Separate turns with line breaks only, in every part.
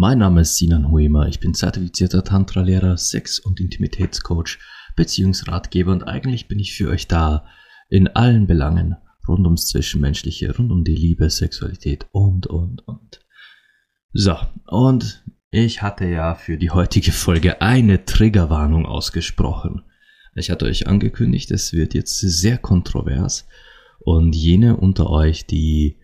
Mein Name ist Sinan Huema, ich bin zertifizierter Tantra-Lehrer, Sex- und Intimitätscoach, Beziehungsratgeber und eigentlich bin ich für euch da in allen Belangen rund ums Zwischenmenschliche, rund um die Liebe, Sexualität und, und, und. So, und ich hatte ja für die heutige Folge eine Triggerwarnung ausgesprochen. Ich hatte euch angekündigt, es wird jetzt sehr kontrovers und jene unter euch, die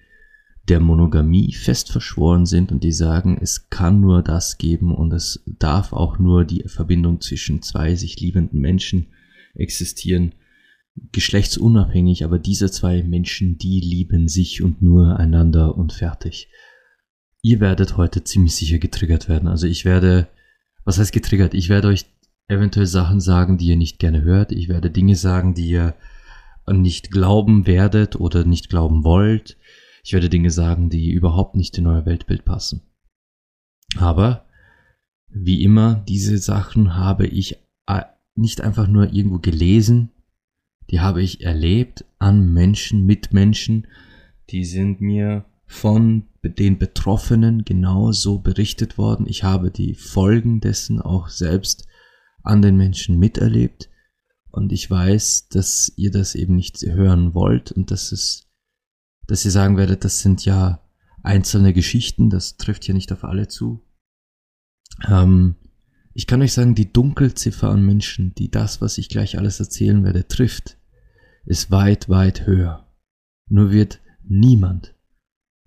der Monogamie fest verschworen sind und die sagen, es kann nur das geben und es darf auch nur die Verbindung zwischen zwei sich liebenden Menschen existieren, geschlechtsunabhängig, aber diese zwei Menschen, die lieben sich und nur einander und fertig. Ihr werdet heute ziemlich sicher getriggert werden. Also ich werde, was heißt getriggert? Ich werde euch eventuell Sachen sagen, die ihr nicht gerne hört. Ich werde Dinge sagen, die ihr nicht glauben werdet oder nicht glauben wollt. Ich werde Dinge sagen, die überhaupt nicht in euer Weltbild passen. Aber wie immer, diese Sachen habe ich äh, nicht einfach nur irgendwo gelesen, die habe ich erlebt an Menschen, mit Menschen, die sind mir von den Betroffenen genauso berichtet worden. Ich habe die Folgen dessen auch selbst an den Menschen miterlebt. Und ich weiß, dass ihr das eben nicht hören wollt und dass es, dass ihr sagen werdet, das sind ja einzelne Geschichten, das trifft ja nicht auf alle zu. Ähm, ich kann euch sagen, die Dunkelziffer an Menschen, die das, was ich gleich alles erzählen werde, trifft, ist weit, weit höher. Nur wird niemand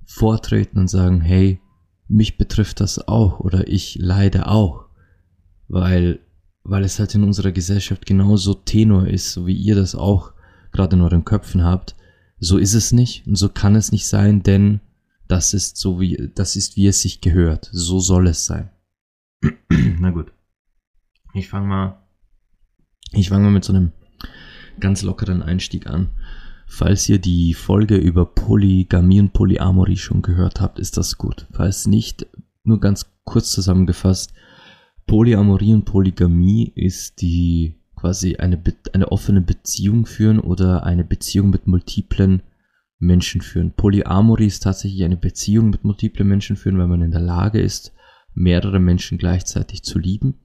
vortreten und sagen, hey, mich betrifft das auch oder ich leide auch, weil weil es halt in unserer Gesellschaft genauso tenor ist, so wie ihr das auch gerade in euren Köpfen habt. So ist es nicht und so kann es nicht sein, denn das ist so wie, das ist wie es sich gehört. So soll es sein. Na gut. Ich fange mal, ich fange mal mit so einem ganz lockeren Einstieg an. Falls ihr die Folge über Polygamie und Polyamorie schon gehört habt, ist das gut. Falls nicht, nur ganz kurz zusammengefasst, Polyamorie und Polygamie ist die quasi eine, eine offene Beziehung führen oder eine Beziehung mit multiplen Menschen führen. Polyamorie ist tatsächlich eine Beziehung mit multiplen Menschen führen, weil man in der Lage ist, mehrere Menschen gleichzeitig zu lieben,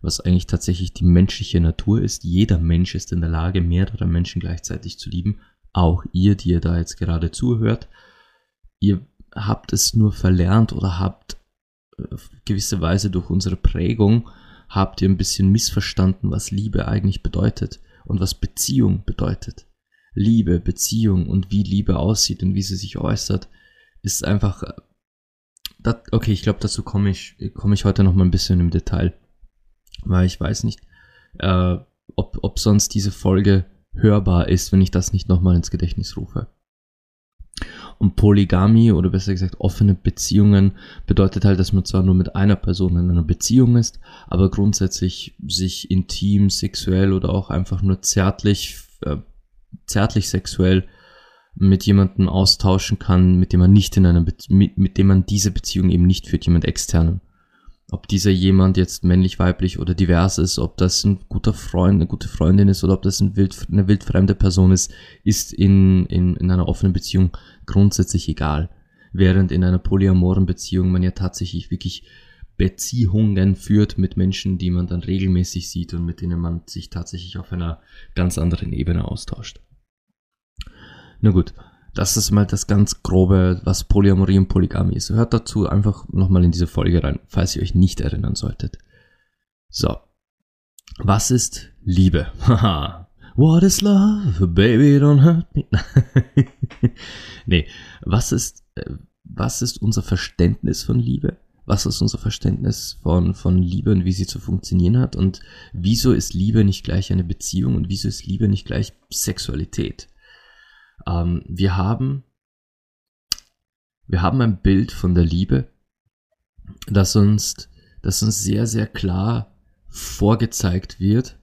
was eigentlich tatsächlich die menschliche Natur ist. Jeder Mensch ist in der Lage, mehrere Menschen gleichzeitig zu lieben. Auch ihr, die ihr da jetzt gerade zuhört. Ihr habt es nur verlernt oder habt gewisse Weise durch unsere Prägung habt ihr ein bisschen missverstanden, was Liebe eigentlich bedeutet und was Beziehung bedeutet. Liebe, Beziehung und wie Liebe aussieht und wie sie sich äußert, ist einfach. Äh, das, okay, ich glaube, dazu komme ich, komme ich heute noch mal ein bisschen im Detail, weil ich weiß nicht, äh, ob, ob sonst diese Folge hörbar ist, wenn ich das nicht noch mal ins Gedächtnis rufe. Und Polygamie oder besser gesagt offene Beziehungen bedeutet halt, dass man zwar nur mit einer Person in einer Beziehung ist, aber grundsätzlich sich intim, sexuell oder auch einfach nur zärtlich, äh, zärtlich sexuell mit jemandem austauschen kann, mit dem man nicht in einer Be mit, mit dem man diese Beziehung eben nicht führt, jemand externen ob dieser jemand jetzt männlich, weiblich oder divers ist, ob das ein guter Freund, eine gute Freundin ist oder ob das ein wild, eine wildfremde Person ist, ist in, in, in einer offenen Beziehung grundsätzlich egal. Während in einer polyamoren Beziehung man ja tatsächlich wirklich Beziehungen führt mit Menschen, die man dann regelmäßig sieht und mit denen man sich tatsächlich auf einer ganz anderen Ebene austauscht. Na gut, das ist mal das ganz grobe, was Polyamorie und Polygamie ist. Hört dazu einfach nochmal in diese Folge rein, falls ihr euch nicht erinnern solltet. So. Was ist Liebe? Haha. What is love? Baby, don't hurt me. nee. Was ist, äh, was ist unser Verständnis von Liebe? Was ist unser Verständnis von, von Liebe und wie sie zu funktionieren hat? Und wieso ist Liebe nicht gleich eine Beziehung und wieso ist Liebe nicht gleich Sexualität? Ähm, wir haben, wir haben ein Bild von der Liebe, das uns, das uns sehr, sehr klar vorgezeigt wird,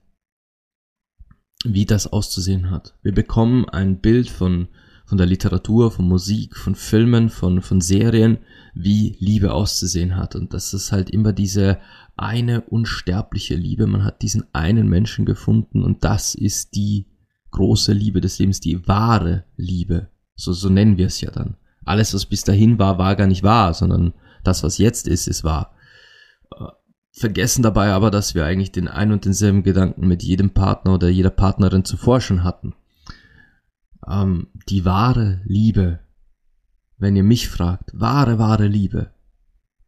wie das auszusehen hat. Wir bekommen ein Bild von, von der Literatur, von Musik, von Filmen, von, von Serien, wie Liebe auszusehen hat. Und das ist halt immer diese eine unsterbliche Liebe. Man hat diesen einen Menschen gefunden und das ist die große Liebe des Lebens, die wahre Liebe. So, so nennen wir es ja dann. Alles, was bis dahin war, war gar nicht wahr, sondern das, was jetzt ist, ist wahr. Äh, vergessen dabei aber, dass wir eigentlich den ein und denselben Gedanken mit jedem Partner oder jeder Partnerin zuvor schon hatten. Ähm, die wahre Liebe, wenn ihr mich fragt, wahre, wahre Liebe,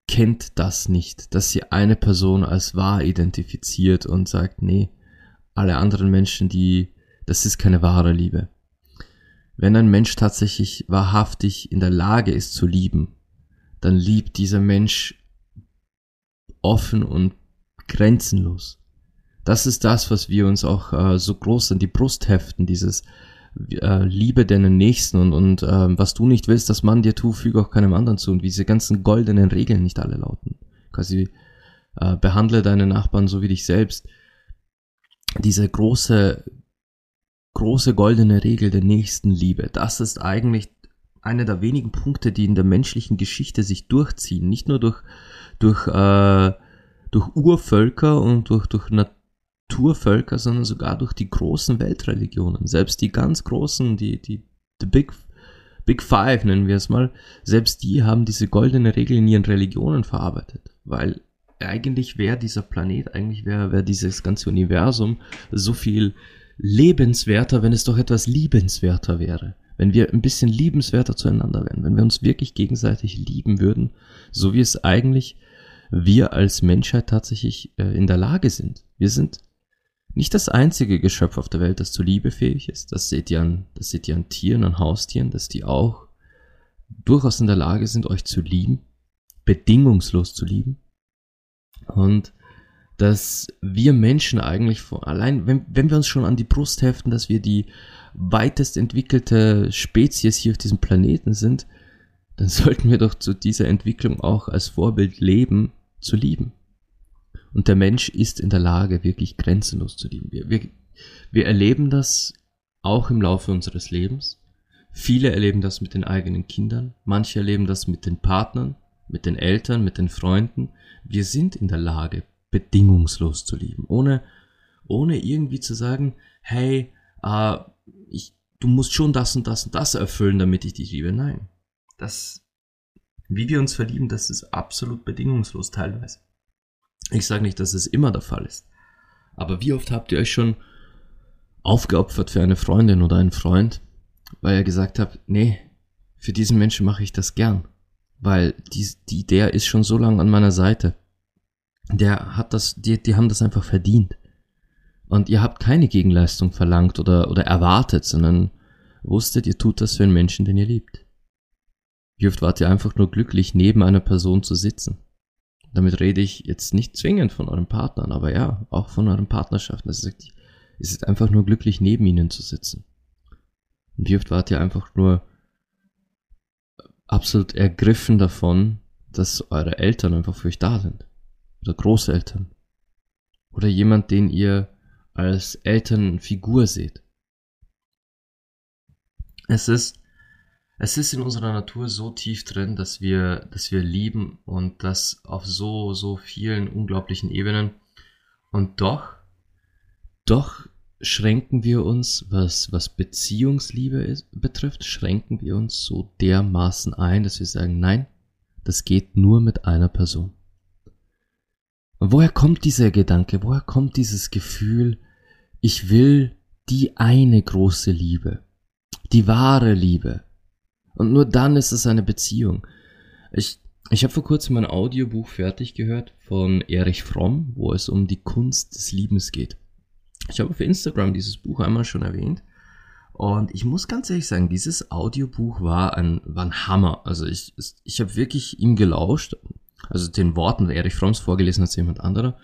kennt das nicht, dass sie eine Person als wahr identifiziert und sagt, nee, alle anderen Menschen, die, das ist keine wahre Liebe. Wenn ein Mensch tatsächlich wahrhaftig in der Lage ist zu lieben, dann liebt dieser Mensch offen und grenzenlos. Das ist das, was wir uns auch äh, so groß an die Brust heften, dieses äh, Liebe deinen Nächsten und, und äh, was du nicht willst, dass man dir tut, füge auch keinem anderen zu und wie diese ganzen goldenen Regeln nicht alle lauten. Quasi äh, behandle deine Nachbarn so wie dich selbst. Diese große, große goldene Regel der Nächstenliebe, das ist eigentlich einer der wenigen Punkte, die in der menschlichen Geschichte sich durchziehen. Nicht nur durch, durch, äh, durch Urvölker und durch, durch Naturvölker, sondern sogar durch die großen Weltreligionen. Selbst die ganz großen, die, die, the big, big Five nennen wir es mal, selbst die haben diese goldene Regel in ihren Religionen verarbeitet. Weil eigentlich wäre dieser Planet, eigentlich wäre wär dieses ganze Universum so viel lebenswerter, wenn es doch etwas liebenswerter wäre wenn wir ein bisschen liebenswerter zueinander wären, wenn wir uns wirklich gegenseitig lieben würden, so wie es eigentlich wir als Menschheit tatsächlich äh, in der Lage sind. Wir sind nicht das einzige Geschöpf auf der Welt, das zu Liebe fähig ist. Das seht ihr an, das seht ihr an Tieren, an Haustieren, dass die auch durchaus in der Lage sind, euch zu lieben, bedingungslos zu lieben. Und dass wir Menschen eigentlich von allein, wenn, wenn wir uns schon an die Brust heften, dass wir die weitest entwickelte Spezies hier auf diesem Planeten sind, dann sollten wir doch zu dieser Entwicklung auch als Vorbild leben, zu lieben. Und der Mensch ist in der Lage, wirklich grenzenlos zu lieben. Wir, wir, wir erleben das auch im Laufe unseres Lebens. Viele erleben das mit den eigenen Kindern, manche erleben das mit den Partnern, mit den Eltern, mit den Freunden. Wir sind in der Lage, bedingungslos zu lieben, ohne, ohne irgendwie zu sagen, hey, äh, ich, du musst schon das und das und das erfüllen, damit ich dich liebe. Nein. Das, wie wir uns verlieben, das ist absolut bedingungslos teilweise. Ich sage nicht, dass es immer der Fall ist. Aber wie oft habt ihr euch schon aufgeopfert für eine Freundin oder einen Freund, weil ihr gesagt habt, nee, für diesen Menschen mache ich das gern. Weil die, die, der ist schon so lange an meiner Seite. Der hat das, die, die haben das einfach verdient. Und ihr habt keine Gegenleistung verlangt oder, oder erwartet, sondern wusstet, ihr tut das für einen Menschen, den ihr liebt. Wie oft wart ihr einfach nur glücklich, neben einer Person zu sitzen? Damit rede ich jetzt nicht zwingend von euren Partnern, aber ja, auch von euren Partnerschaften. Es ist einfach nur glücklich, neben ihnen zu sitzen. Und wie oft wart ihr einfach nur absolut ergriffen davon, dass eure Eltern einfach für euch da sind. Oder Großeltern. Oder jemand, den ihr als Elternfigur seht. Es ist, es ist in unserer Natur so tief drin, dass wir, dass wir lieben und das auf so, so vielen unglaublichen Ebenen. Und doch, doch schränken wir uns, was, was Beziehungsliebe ist, betrifft, schränken wir uns so dermaßen ein, dass wir sagen, nein, das geht nur mit einer Person. Und woher kommt dieser Gedanke? Woher kommt dieses Gefühl, ich will die eine große Liebe, die wahre Liebe. Und nur dann ist es eine Beziehung. Ich, ich habe vor kurzem ein Audiobuch fertig gehört von Erich Fromm, wo es um die Kunst des Liebens geht. Ich habe auf Instagram dieses Buch einmal schon erwähnt. Und ich muss ganz ehrlich sagen, dieses Audiobuch war ein, war ein Hammer. Also ich, ich habe wirklich ihm gelauscht, also den Worten Erich Fromms vorgelesen hat jemand anderer.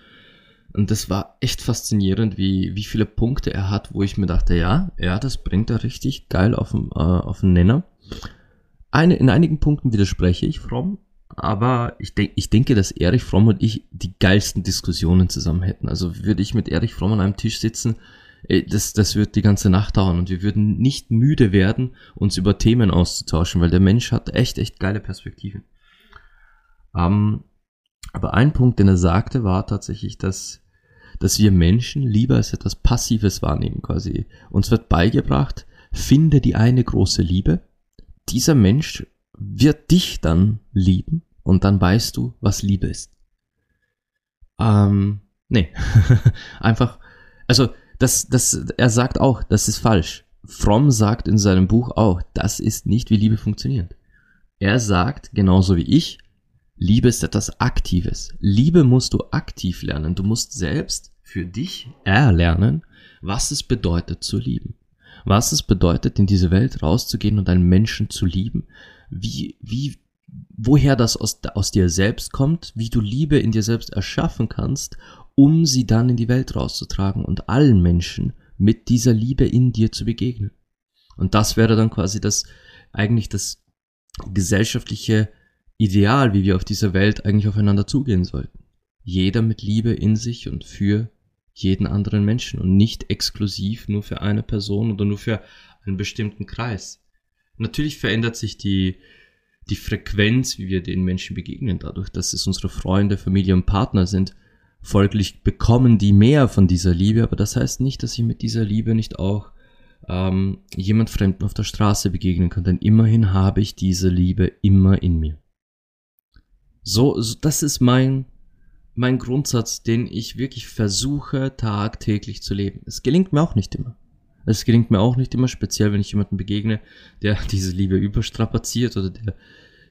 Und das war echt faszinierend, wie, wie viele Punkte er hat, wo ich mir dachte, ja, ja, das bringt er richtig geil auf den, äh, auf den Nenner. Eine, in einigen Punkten widerspreche ich fromm, aber ich, denk, ich denke, dass Erich Fromm und ich die geilsten Diskussionen zusammen hätten. Also würde ich mit Erich Fromm an einem Tisch sitzen, das, das wird die ganze Nacht dauern und wir würden nicht müde werden, uns über Themen auszutauschen, weil der Mensch hat echt, echt geile Perspektiven. Ähm, aber ein Punkt, den er sagte, war tatsächlich, dass, dass wir Menschen lieber als etwas Passives wahrnehmen quasi. Uns wird beigebracht, finde die eine große Liebe. Dieser Mensch wird dich dann lieben und dann weißt du, was Liebe ist. Ähm, nee. Einfach, also, das, das, er sagt auch, das ist falsch. Fromm sagt in seinem Buch auch, das ist nicht, wie Liebe funktioniert. Er sagt, genauso wie ich, Liebe ist etwas Aktives. Liebe musst du aktiv lernen. Du musst selbst für dich erlernen, was es bedeutet zu lieben. Was es bedeutet, in diese Welt rauszugehen und einen Menschen zu lieben. Wie, wie, woher das aus, aus dir selbst kommt, wie du Liebe in dir selbst erschaffen kannst, um sie dann in die Welt rauszutragen und allen Menschen mit dieser Liebe in dir zu begegnen. Und das wäre dann quasi das, eigentlich das gesellschaftliche Ideal, wie wir auf dieser Welt eigentlich aufeinander zugehen sollten. Jeder mit Liebe in sich und für jeden anderen Menschen und nicht exklusiv nur für eine Person oder nur für einen bestimmten Kreis. Natürlich verändert sich die, die Frequenz, wie wir den Menschen begegnen, dadurch, dass es unsere Freunde, Familie und Partner sind. Folglich bekommen die mehr von dieser Liebe, aber das heißt nicht, dass ich mit dieser Liebe nicht auch ähm, jemand Fremden auf der Straße begegnen kann, denn immerhin habe ich diese Liebe immer in mir. So, so das ist mein, mein Grundsatz, den ich wirklich versuche tagtäglich zu leben. Es gelingt mir auch nicht immer. Es gelingt mir auch nicht immer, speziell wenn ich jemanden begegne, der diese Liebe überstrapaziert oder der,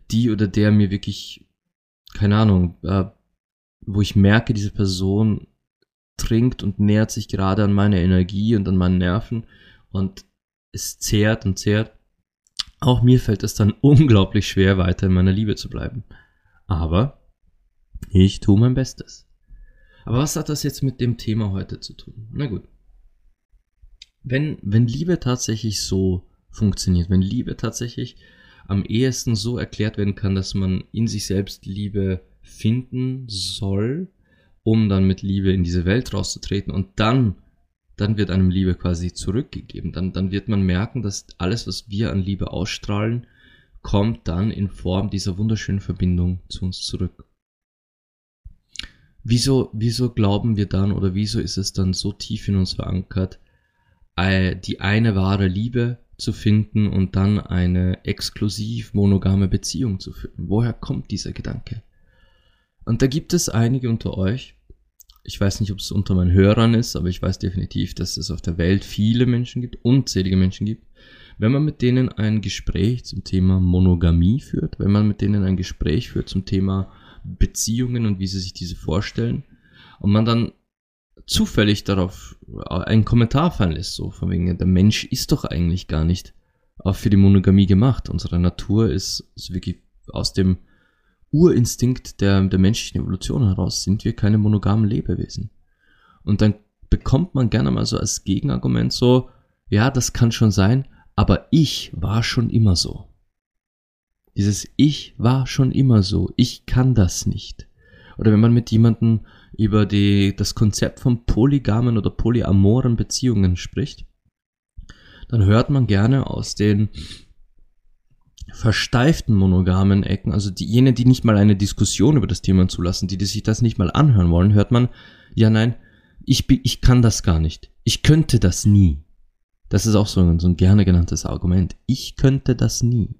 die oder der mir wirklich, keine Ahnung, äh, wo ich merke, diese Person trinkt und nähert sich gerade an meine Energie und an meinen Nerven und es zehrt und zehrt. Auch mir fällt es dann unglaublich schwer, weiter in meiner Liebe zu bleiben. Aber ich tue mein Bestes. Aber was hat das jetzt mit dem Thema heute zu tun? Na gut. Wenn, wenn Liebe tatsächlich so funktioniert, wenn Liebe tatsächlich am ehesten so erklärt werden kann, dass man in sich selbst Liebe finden soll, um dann mit Liebe in diese Welt rauszutreten und dann, dann wird einem Liebe quasi zurückgegeben. Dann, dann wird man merken, dass alles, was wir an Liebe ausstrahlen, kommt dann in Form dieser wunderschönen Verbindung zu uns zurück. Wieso, wieso glauben wir dann oder wieso ist es dann so tief in uns verankert, äh, die eine wahre Liebe zu finden und dann eine exklusiv monogame Beziehung zu führen? Woher kommt dieser Gedanke? Und da gibt es einige unter euch, ich weiß nicht, ob es unter meinen Hörern ist, aber ich weiß definitiv, dass es auf der Welt viele Menschen gibt, unzählige Menschen gibt, wenn man mit denen ein Gespräch zum Thema Monogamie führt, wenn man mit denen ein Gespräch führt zum Thema Beziehungen und wie sie sich diese vorstellen und man dann zufällig darauf einen Kommentar fallen lässt, so von wegen, der Mensch ist doch eigentlich gar nicht auch für die Monogamie gemacht. Unsere Natur ist, ist wirklich aus dem Urinstinkt der, der menschlichen Evolution heraus sind wir keine monogamen Lebewesen. Und dann bekommt man gerne mal so als Gegenargument so, ja, das kann schon sein, aber ich war schon immer so. Dieses Ich war schon immer so, ich kann das nicht. Oder wenn man mit jemandem über die, das Konzept von polygamen oder polyamoren Beziehungen spricht, dann hört man gerne aus den versteiften monogamen Ecken, also die, jene, die nicht mal eine Diskussion über das Thema zulassen, die, die sich das nicht mal anhören wollen, hört man, ja nein, ich, ich kann das gar nicht. Ich könnte das nie. Das ist auch so ein, so ein gerne genanntes Argument. Ich könnte das nie.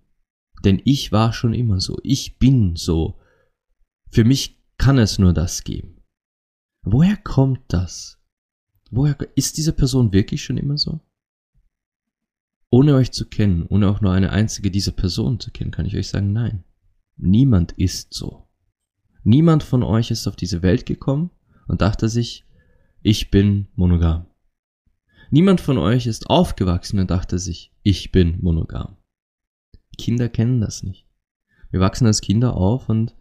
Denn ich war schon immer so. Ich bin so. Für mich kann es nur das geben. Woher kommt das? Woher ist diese Person wirklich schon immer so? Ohne euch zu kennen, ohne auch nur eine einzige dieser Personen zu kennen, kann ich euch sagen, nein. Niemand ist so. Niemand von euch ist auf diese Welt gekommen und dachte sich, ich bin monogam. Niemand von euch ist aufgewachsen und dachte sich, ich bin monogam. Kinder kennen das nicht. Wir wachsen als Kinder auf und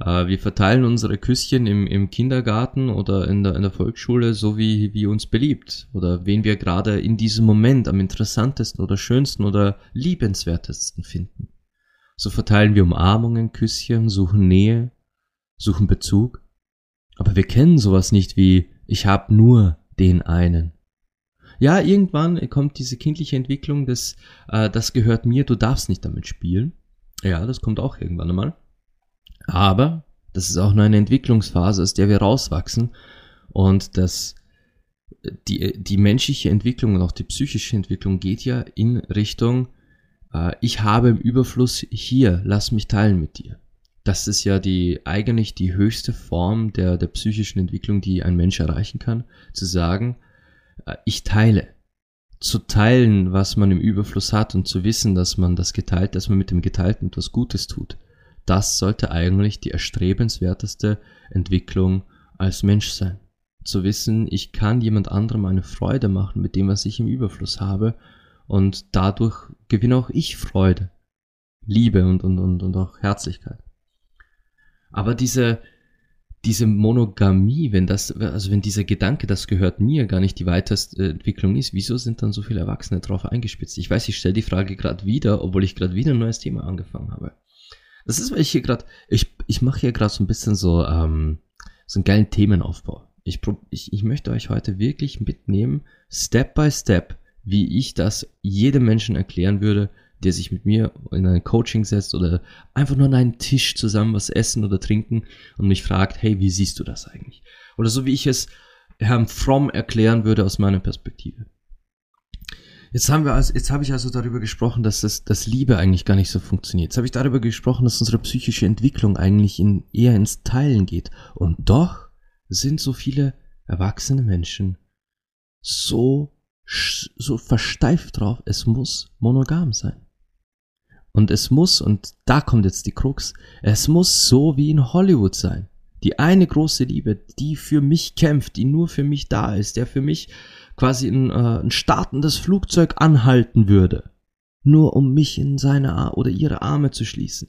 äh, wir verteilen unsere Küsschen im, im Kindergarten oder in der, in der Volksschule so wie, wie uns beliebt oder wen wir gerade in diesem Moment am interessantesten oder schönsten oder liebenswertesten finden. So verteilen wir Umarmungen, Küsschen, suchen Nähe, suchen Bezug. Aber wir kennen sowas nicht wie ich hab nur den einen. Ja, irgendwann kommt diese kindliche Entwicklung des, äh, das gehört mir, du darfst nicht damit spielen. Ja, das kommt auch irgendwann einmal. Aber das ist auch nur eine Entwicklungsphase, aus der wir rauswachsen und das die, die menschliche Entwicklung und auch die psychische Entwicklung geht ja in Richtung, äh, ich habe im Überfluss hier, lass mich teilen mit dir. Das ist ja die eigentlich die höchste Form der, der psychischen Entwicklung, die ein Mensch erreichen kann, zu sagen, ich teile. Zu teilen, was man im Überfluss hat und zu wissen, dass man das geteilt, dass man mit dem Geteilten etwas Gutes tut. Das sollte eigentlich die erstrebenswerteste Entwicklung als Mensch sein zu wissen, ich kann jemand anderem eine Freude machen mit dem, was ich im Überfluss habe und dadurch gewinne auch ich Freude, Liebe und, und, und, und auch Herzlichkeit. Aber diese, diese Monogamie, wenn das, also wenn dieser Gedanke, das gehört mir, gar nicht die weiteste Entwicklung ist, wieso sind dann so viele Erwachsene drauf eingespitzt? Ich weiß, ich stelle die Frage gerade wieder, obwohl ich gerade wieder ein neues Thema angefangen habe. Das ist, weil ich hier gerade, ich, ich mache hier gerade so ein bisschen so, ähm, so einen geilen Themenaufbau. Ich, ich, ich möchte euch heute wirklich mitnehmen, Step by Step, wie ich das jedem Menschen erklären würde, der sich mit mir in ein Coaching setzt oder einfach nur an einen Tisch zusammen was essen oder trinken und mich fragt, hey, wie siehst du das eigentlich? Oder so wie ich es Herrn Fromm erklären würde aus meiner Perspektive. Jetzt haben wir also, jetzt habe ich also darüber gesprochen, dass das, dass Liebe eigentlich gar nicht so funktioniert. Jetzt habe ich darüber gesprochen, dass unsere psychische Entwicklung eigentlich in, eher ins Teilen geht. Und doch sind so viele erwachsene Menschen so, so versteift drauf, es muss monogam sein. Und es muss, und da kommt jetzt die Krux, es muss so wie in Hollywood sein. Die eine große Liebe, die für mich kämpft, die nur für mich da ist, der für mich quasi ein, äh, ein startendes Flugzeug anhalten würde. Nur um mich in seine oder ihre Arme zu schließen.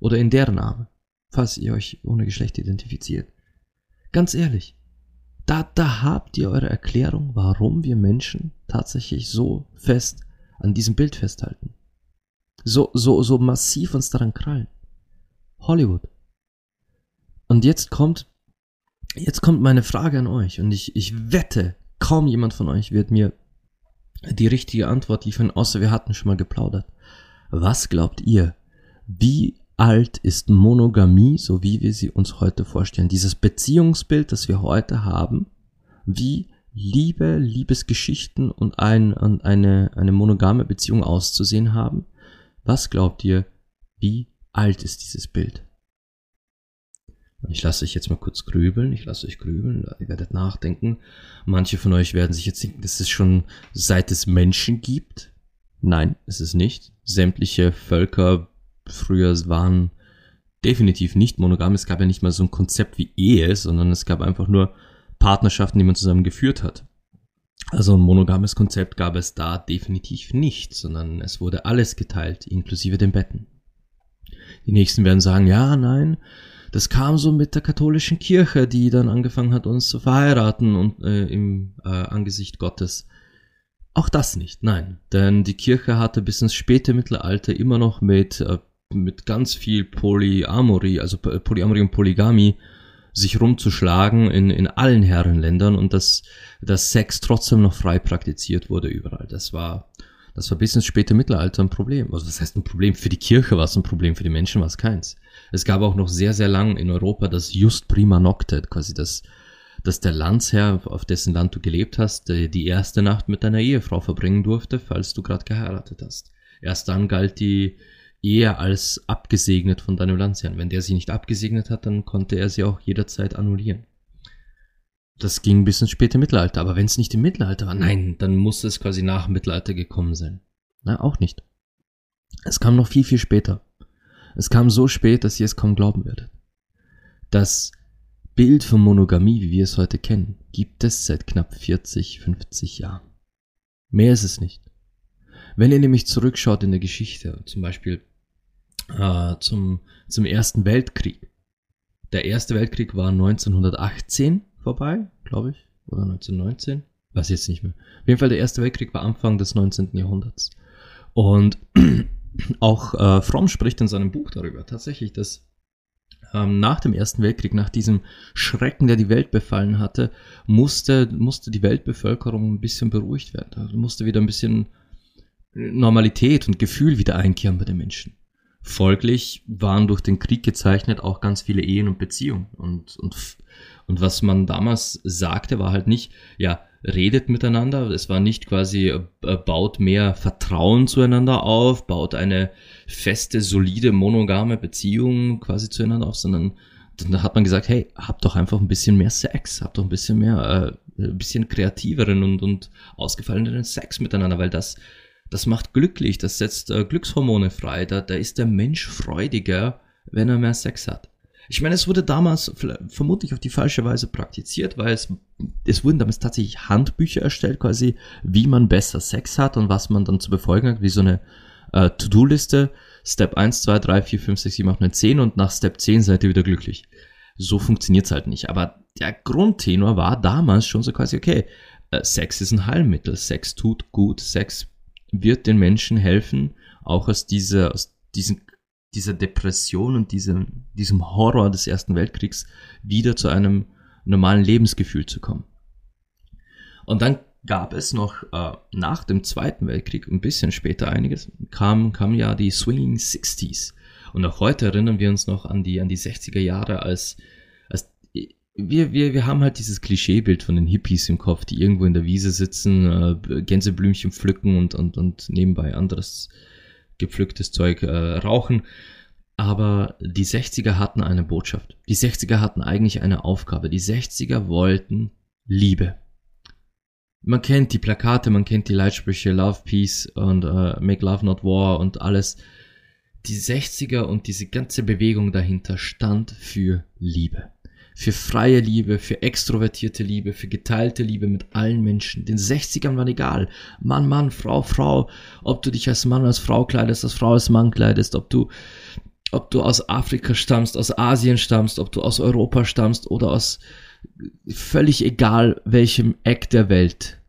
Oder in deren Arme, falls ihr euch ohne Geschlecht identifiziert. Ganz ehrlich, da, da habt ihr eure Erklärung, warum wir Menschen tatsächlich so fest an diesem Bild festhalten. So, so, so massiv uns daran krallen. Hollywood. Und jetzt kommt, jetzt kommt meine Frage an euch und ich, ich wette, kaum jemand von euch wird mir die richtige Antwort liefern, außer wir hatten schon mal geplaudert. Was glaubt ihr? Wie alt ist Monogamie, so wie wir sie uns heute vorstellen. Dieses Beziehungsbild, das wir heute haben, wie Liebe, Liebesgeschichten und, ein, und eine, eine monogame Beziehung auszusehen haben. Was glaubt ihr, wie alt ist dieses Bild? Ich lasse euch jetzt mal kurz grübeln, ich lasse euch grübeln, ihr werdet nachdenken. Manche von euch werden sich jetzt denken, dass es schon seit es Menschen gibt. Nein, ist es nicht. Sämtliche Völker früher waren definitiv nicht monogam. Es gab ja nicht mal so ein Konzept wie Ehe, sondern es gab einfach nur Partnerschaften, die man zusammen geführt hat. Also ein monogames Konzept gab es da definitiv nicht, sondern es wurde alles geteilt, inklusive den Betten. Die nächsten werden sagen, ja, nein, das kam so mit der katholischen Kirche, die dann angefangen hat, uns zu verheiraten und äh, im äh, Angesicht Gottes. Auch das nicht, nein, denn die Kirche hatte bis ins späte Mittelalter immer noch mit äh, mit ganz viel Polyamorie, also Polyamorie und Polygamie, sich rumzuschlagen in, in allen Herrenländern und dass, dass Sex trotzdem noch frei praktiziert wurde überall. Das war, das war bis ins späte Mittelalter ein Problem. Also das heißt ein Problem für die Kirche war es ein Problem, für die Menschen war es keins. Es gab auch noch sehr, sehr lang in Europa das Just Prima Nocte, quasi das, dass der Landsherr, auf dessen Land du gelebt hast, die erste Nacht mit deiner Ehefrau verbringen durfte, falls du gerade geheiratet hast. Erst dann galt die, eher als abgesegnet von deinem Landsherrn. Wenn der sie nicht abgesegnet hat, dann konnte er sie auch jederzeit annullieren. Das ging bis ins späte Mittelalter, aber wenn es nicht im Mittelalter war, nein, dann muss es quasi nach dem Mittelalter gekommen sein. Na, auch nicht. Es kam noch viel, viel später. Es kam so spät, dass ihr es kaum glauben werdet. Das Bild von Monogamie, wie wir es heute kennen, gibt es seit knapp 40, 50 Jahren. Mehr ist es nicht. Wenn ihr nämlich zurückschaut in der Geschichte, zum Beispiel äh, zum, zum Ersten Weltkrieg. Der Erste Weltkrieg war 1918 vorbei, glaube ich, oder 1919, weiß jetzt nicht mehr. Auf jeden Fall der Erste Weltkrieg war Anfang des 19. Jahrhunderts. Und auch äh, Fromm spricht in seinem Buch darüber, tatsächlich, dass ähm, nach dem Ersten Weltkrieg, nach diesem Schrecken, der die Welt befallen hatte, musste, musste die Weltbevölkerung ein bisschen beruhigt werden. Also musste wieder ein bisschen Normalität und Gefühl wieder einkehren bei den Menschen. Folglich waren durch den Krieg gezeichnet auch ganz viele Ehen und Beziehungen. Und, und, und was man damals sagte, war halt nicht, ja, redet miteinander. Es war nicht quasi, äh, baut mehr Vertrauen zueinander auf, baut eine feste, solide, monogame Beziehung quasi zueinander auf, sondern dann hat man gesagt, hey, habt doch einfach ein bisschen mehr Sex, habt doch ein bisschen mehr, äh, ein bisschen kreativeren und, und ausgefalleneren Sex miteinander, weil das, das macht glücklich, das setzt äh, Glückshormone frei, da, da ist der Mensch freudiger, wenn er mehr Sex hat. Ich meine, es wurde damals vermutlich auf die falsche Weise praktiziert, weil es, es wurden damals tatsächlich Handbücher erstellt, quasi, wie man besser Sex hat und was man dann zu befolgen hat, wie so eine äh, To-Do-Liste. Step 1, 2, 3, 4, 5, 6, 7, 8, 9, 10 und nach Step 10 seid ihr wieder glücklich. So funktioniert's halt nicht. Aber der Grundtenor war damals schon so quasi, okay, äh, Sex ist ein Heilmittel, Sex tut gut, Sex wird den Menschen helfen, auch aus dieser, aus diesen dieser Depression und diesem, diesem Horror des Ersten Weltkriegs wieder zu einem normalen Lebensgefühl zu kommen. Und dann gab es noch äh, nach dem Zweiten Weltkrieg, ein bisschen später einiges, kam, kam ja die Swinging Sixties. Und auch heute erinnern wir uns noch an die, an die 60er Jahre als wir, wir, wir haben halt dieses Klischeebild von den Hippies im Kopf, die irgendwo in der Wiese sitzen, äh, Gänseblümchen pflücken und, und, und nebenbei anderes gepflücktes Zeug äh, rauchen. Aber die 60er hatten eine Botschaft. Die 60er hatten eigentlich eine Aufgabe. Die 60er wollten Liebe. Man kennt die Plakate, man kennt die Leitsprüche Love, Peace und äh, Make Love Not War und alles. Die 60er und diese ganze Bewegung dahinter stand für Liebe für freie Liebe, für extrovertierte Liebe, für geteilte Liebe mit allen Menschen. Den 60ern war egal. Mann, Mann, Frau, Frau, ob du dich als Mann als Frau kleidest, als Frau als Mann kleidest, ob du ob du aus Afrika stammst, aus Asien stammst, ob du aus Europa stammst oder aus völlig egal welchem Eck der Welt.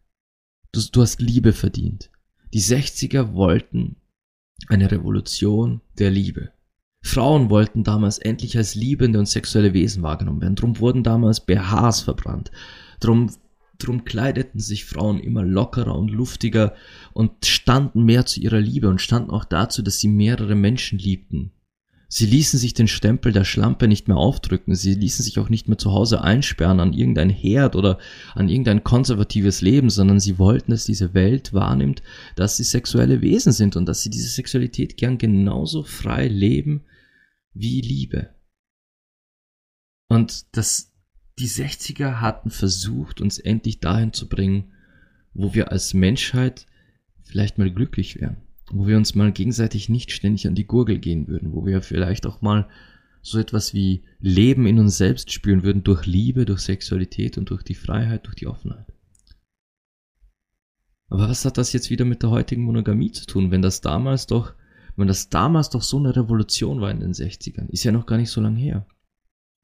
Du, du hast Liebe verdient. Die 60er wollten eine Revolution der Liebe. Frauen wollten damals endlich als liebende und sexuelle Wesen wahrgenommen werden. Drum wurden damals BHs verbrannt. Drum, drum kleideten sich Frauen immer lockerer und luftiger und standen mehr zu ihrer Liebe und standen auch dazu, dass sie mehrere Menschen liebten. Sie ließen sich den Stempel der Schlampe nicht mehr aufdrücken, sie ließen sich auch nicht mehr zu Hause einsperren an irgendein Herd oder an irgendein konservatives Leben, sondern sie wollten, dass diese Welt wahrnimmt, dass sie sexuelle Wesen sind und dass sie diese Sexualität gern genauso frei leben wie Liebe. Und das, die 60er hatten versucht, uns endlich dahin zu bringen, wo wir als Menschheit vielleicht mal glücklich wären, wo wir uns mal gegenseitig nicht ständig an die Gurgel gehen würden, wo wir vielleicht auch mal so etwas wie Leben in uns selbst spüren würden durch Liebe, durch Sexualität und durch die Freiheit, durch die Offenheit. Aber was hat das jetzt wieder mit der heutigen Monogamie zu tun, wenn das damals doch wenn das damals doch so eine Revolution war in den 60ern, ist ja noch gar nicht so lange her.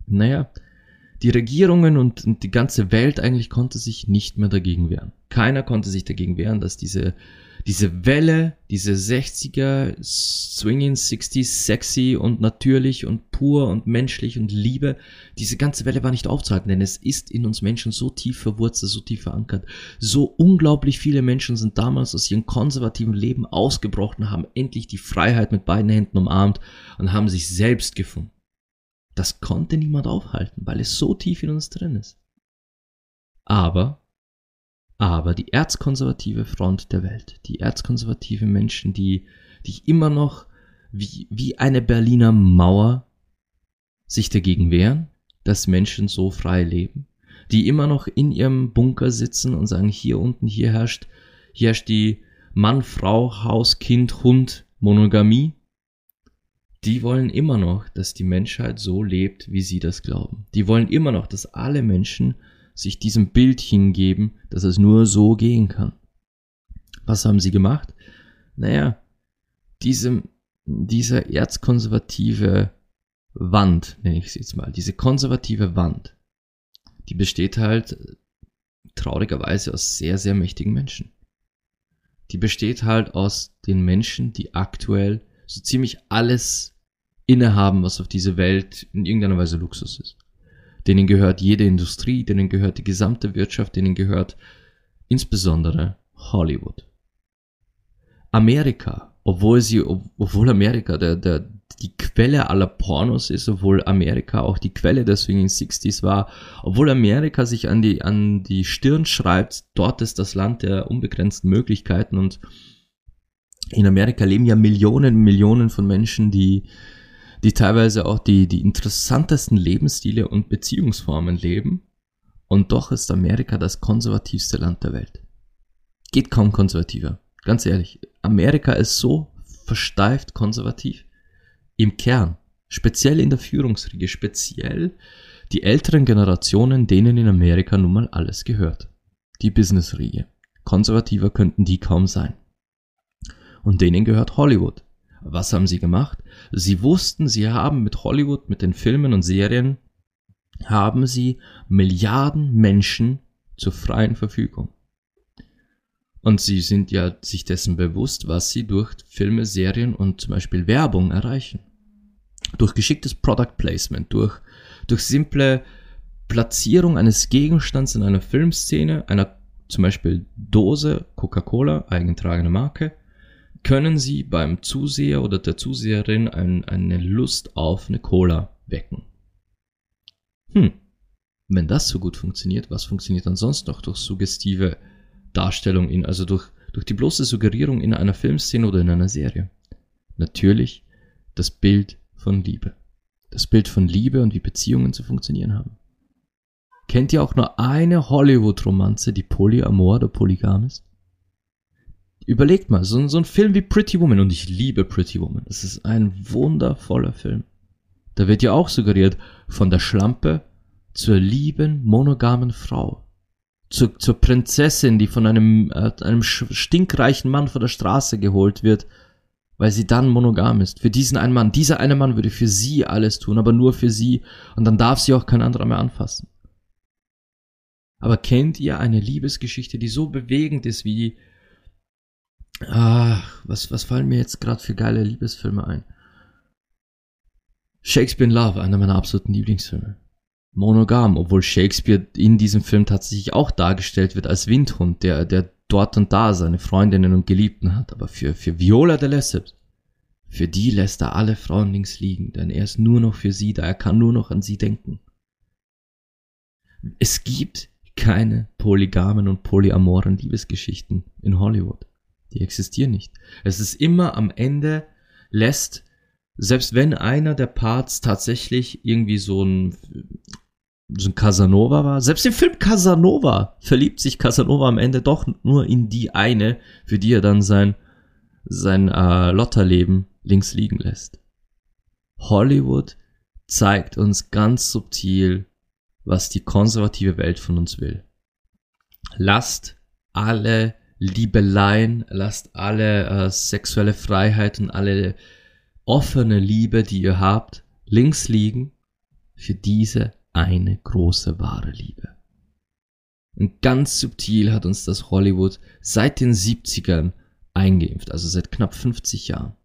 Naja, die Regierungen und, und die ganze Welt eigentlich konnte sich nicht mehr dagegen wehren. Keiner konnte sich dagegen wehren, dass diese diese Welle, diese 60er, swinging 60s, sexy und natürlich und pur und menschlich und Liebe, diese ganze Welle war nicht aufzuhalten, denn es ist in uns Menschen so tief verwurzelt, so tief verankert. So unglaublich viele Menschen sind damals aus ihrem konservativen Leben ausgebrochen, haben endlich die Freiheit mit beiden Händen umarmt und haben sich selbst gefunden. Das konnte niemand aufhalten, weil es so tief in uns drin ist. Aber aber die erzkonservative Front der Welt, die erzkonservative Menschen, die, die immer noch wie, wie eine Berliner Mauer sich dagegen wehren, dass Menschen so frei leben, die immer noch in ihrem Bunker sitzen und sagen, hier unten, hier herrscht, hier herrscht die Mann, Frau, Haus, Kind, Hund, Monogamie, die wollen immer noch, dass die Menschheit so lebt, wie sie das glauben. Die wollen immer noch, dass alle Menschen sich diesem Bild hingeben, dass es nur so gehen kann. Was haben sie gemacht? Naja, diesem, dieser erzkonservative Wand, nenne ich sie jetzt mal, diese konservative Wand, die besteht halt traurigerweise aus sehr, sehr mächtigen Menschen. Die besteht halt aus den Menschen, die aktuell so ziemlich alles innehaben, was auf dieser Welt in irgendeiner Weise Luxus ist. Denen gehört jede Industrie, denen gehört die gesamte Wirtschaft, denen gehört insbesondere Hollywood. Amerika, obwohl sie, obwohl Amerika der, der, die Quelle aller Pornos ist, obwohl Amerika auch die Quelle der Swinging Sixties war, obwohl Amerika sich an die, an die Stirn schreibt, dort ist das Land der unbegrenzten Möglichkeiten und in Amerika leben ja Millionen, Millionen von Menschen, die, die teilweise auch die, die interessantesten Lebensstile und Beziehungsformen leben. Und doch ist Amerika das konservativste Land der Welt. Geht kaum konservativer. Ganz ehrlich. Amerika ist so versteift konservativ im Kern, speziell in der Führungsriege, speziell die älteren Generationen, denen in Amerika nun mal alles gehört. Die Businessriege. Konservativer könnten die kaum sein. Und denen gehört Hollywood. Was haben sie gemacht? Sie wussten, sie haben mit Hollywood, mit den Filmen und Serien, haben sie Milliarden Menschen zur freien Verfügung. Und sie sind ja sich dessen bewusst, was sie durch Filme, Serien und zum Beispiel Werbung erreichen. Durch geschicktes Product Placement, durch, durch simple Platzierung eines Gegenstands in einer Filmszene, einer zum Beispiel Dose Coca-Cola, eingetragene Marke, können sie beim Zuseher oder der Zuseherin ein, eine Lust auf eine Cola wecken. Hm, wenn das so gut funktioniert, was funktioniert dann sonst noch durch suggestive Darstellung in, also durch, durch die bloße Suggerierung in einer Filmszene oder in einer Serie. Natürlich das Bild von Liebe. Das Bild von Liebe und wie Beziehungen zu funktionieren haben. Kennt ihr auch nur eine Hollywood-Romanze, die polyamor oder polygam ist? Überlegt mal, so, so ein Film wie Pretty Woman, und ich liebe Pretty Woman, das ist ein wundervoller Film. Da wird ja auch suggeriert, von der Schlampe zur lieben, monogamen Frau zur, zur Prinzessin, die von einem, äh, einem stinkreichen Mann von der Straße geholt wird, weil sie dann monogam ist. Für diesen einen Mann. Dieser eine Mann würde für sie alles tun, aber nur für sie. Und dann darf sie auch kein anderer mehr anfassen. Aber kennt ihr eine Liebesgeschichte, die so bewegend ist wie Ah, was, was fallen mir jetzt gerade für geile Liebesfilme ein? Shakespeare in Love, einer meiner absoluten Lieblingsfilme monogam, obwohl Shakespeare in diesem Film tatsächlich auch dargestellt wird als Windhund, der, der dort und da seine Freundinnen und Geliebten hat. Aber für, für Viola de Lesseps, für die lässt er alle Frauen links liegen, denn er ist nur noch für sie da, er kann nur noch an sie denken. Es gibt keine polygamen und polyamoren Liebesgeschichten in Hollywood. Die existieren nicht. Es ist immer am Ende lässt, selbst wenn einer der Parts tatsächlich irgendwie so ein so ein Casanova war. Selbst im Film Casanova verliebt sich Casanova am Ende doch nur in die eine, für die er dann sein, sein äh, Lotterleben links liegen lässt. Hollywood zeigt uns ganz subtil, was die konservative Welt von uns will. Lasst alle Liebeleien, lasst alle äh, sexuelle Freiheit und alle offene Liebe, die ihr habt, links liegen für diese eine große wahre Liebe. Und ganz subtil hat uns das Hollywood seit den 70ern eingeimpft, also seit knapp 50 Jahren.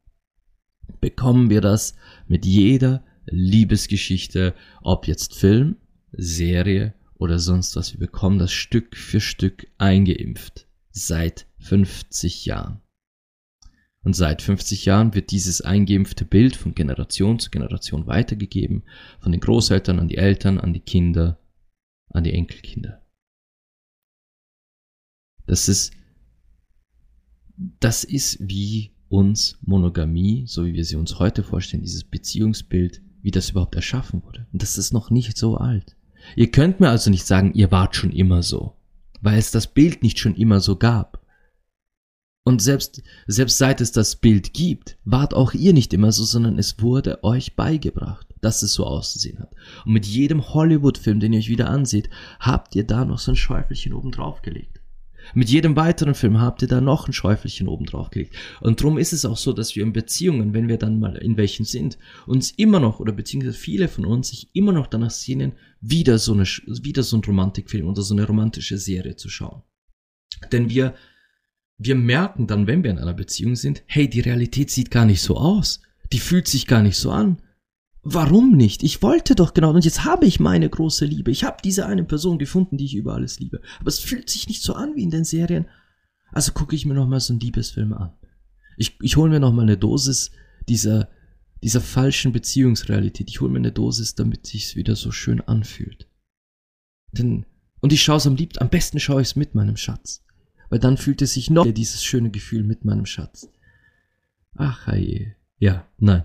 Bekommen wir das mit jeder Liebesgeschichte, ob jetzt Film, Serie oder sonst was. Wir bekommen das Stück für Stück eingeimpft. Seit 50 Jahren. Und seit 50 Jahren wird dieses eingeimpfte Bild von Generation zu Generation weitergegeben, von den Großeltern an die Eltern, an die Kinder, an die Enkelkinder. Das ist, das ist wie uns Monogamie, so wie wir sie uns heute vorstellen, dieses Beziehungsbild, wie das überhaupt erschaffen wurde. Und das ist noch nicht so alt. Ihr könnt mir also nicht sagen, ihr wart schon immer so, weil es das Bild nicht schon immer so gab. Und selbst, selbst seit es das Bild gibt, wart auch ihr nicht immer so, sondern es wurde euch beigebracht, dass es so auszusehen hat. Und mit jedem Hollywood-Film, den ihr euch wieder ansieht, habt ihr da noch so ein Schäufelchen oben drauf gelegt. Mit jedem weiteren Film habt ihr da noch ein Schäufelchen oben drauf gelegt. Und drum ist es auch so, dass wir in Beziehungen, wenn wir dann mal in welchen sind, uns immer noch, oder beziehungsweise viele von uns sich immer noch danach sehnen, wieder so eine, wieder so ein Romantikfilm oder so eine romantische Serie zu schauen. Denn wir wir merken dann, wenn wir in einer Beziehung sind, hey, die Realität sieht gar nicht so aus. Die fühlt sich gar nicht so an. Warum nicht? Ich wollte doch genau, und jetzt habe ich meine große Liebe. Ich habe diese eine Person gefunden, die ich über alles liebe. Aber es fühlt sich nicht so an wie in den Serien. Also gucke ich mir nochmal so einen Liebesfilm an. Ich, ich hole mir nochmal eine Dosis dieser, dieser falschen Beziehungsrealität. Ich hole mir eine Dosis, damit sich's wieder so schön anfühlt. Denn, und ich schaue es am liebsten, am besten schaue ich es mit meinem Schatz. Weil dann fühlt es sich noch dieses schöne Gefühl mit meinem Schatz. Ach, je. Ja, nein.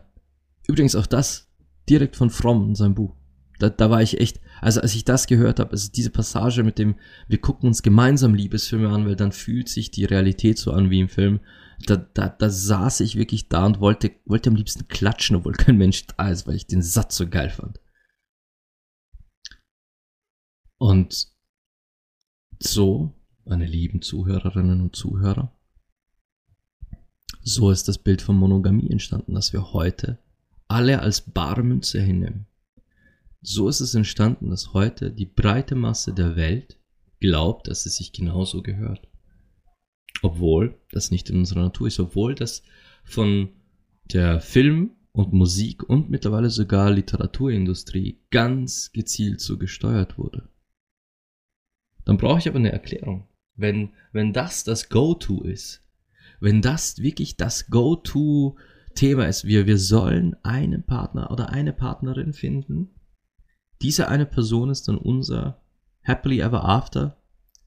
Übrigens auch das direkt von Fromm in seinem Buch. Da, da war ich echt, also als ich das gehört habe, also diese Passage mit dem, wir gucken uns gemeinsam Liebesfilme an, weil dann fühlt sich die Realität so an wie im Film. Da, da, da saß ich wirklich da und wollte, wollte am liebsten klatschen, obwohl kein Mensch da ist, weil ich den Satz so geil fand. Und so, meine lieben Zuhörerinnen und Zuhörer, so ist das Bild von Monogamie entstanden, dass wir heute alle als Barmünze hinnehmen. So ist es entstanden, dass heute die breite Masse der Welt glaubt, dass es sich genauso gehört. Obwohl das nicht in unserer Natur ist, obwohl das von der Film- und Musik- und mittlerweile sogar Literaturindustrie ganz gezielt so gesteuert wurde. Dann brauche ich aber eine Erklärung. Wenn, wenn das das Go-To ist, wenn das wirklich das Go-To Thema ist, wir, wir sollen einen Partner oder eine Partnerin finden. Diese eine Person ist dann unser Happily Ever After,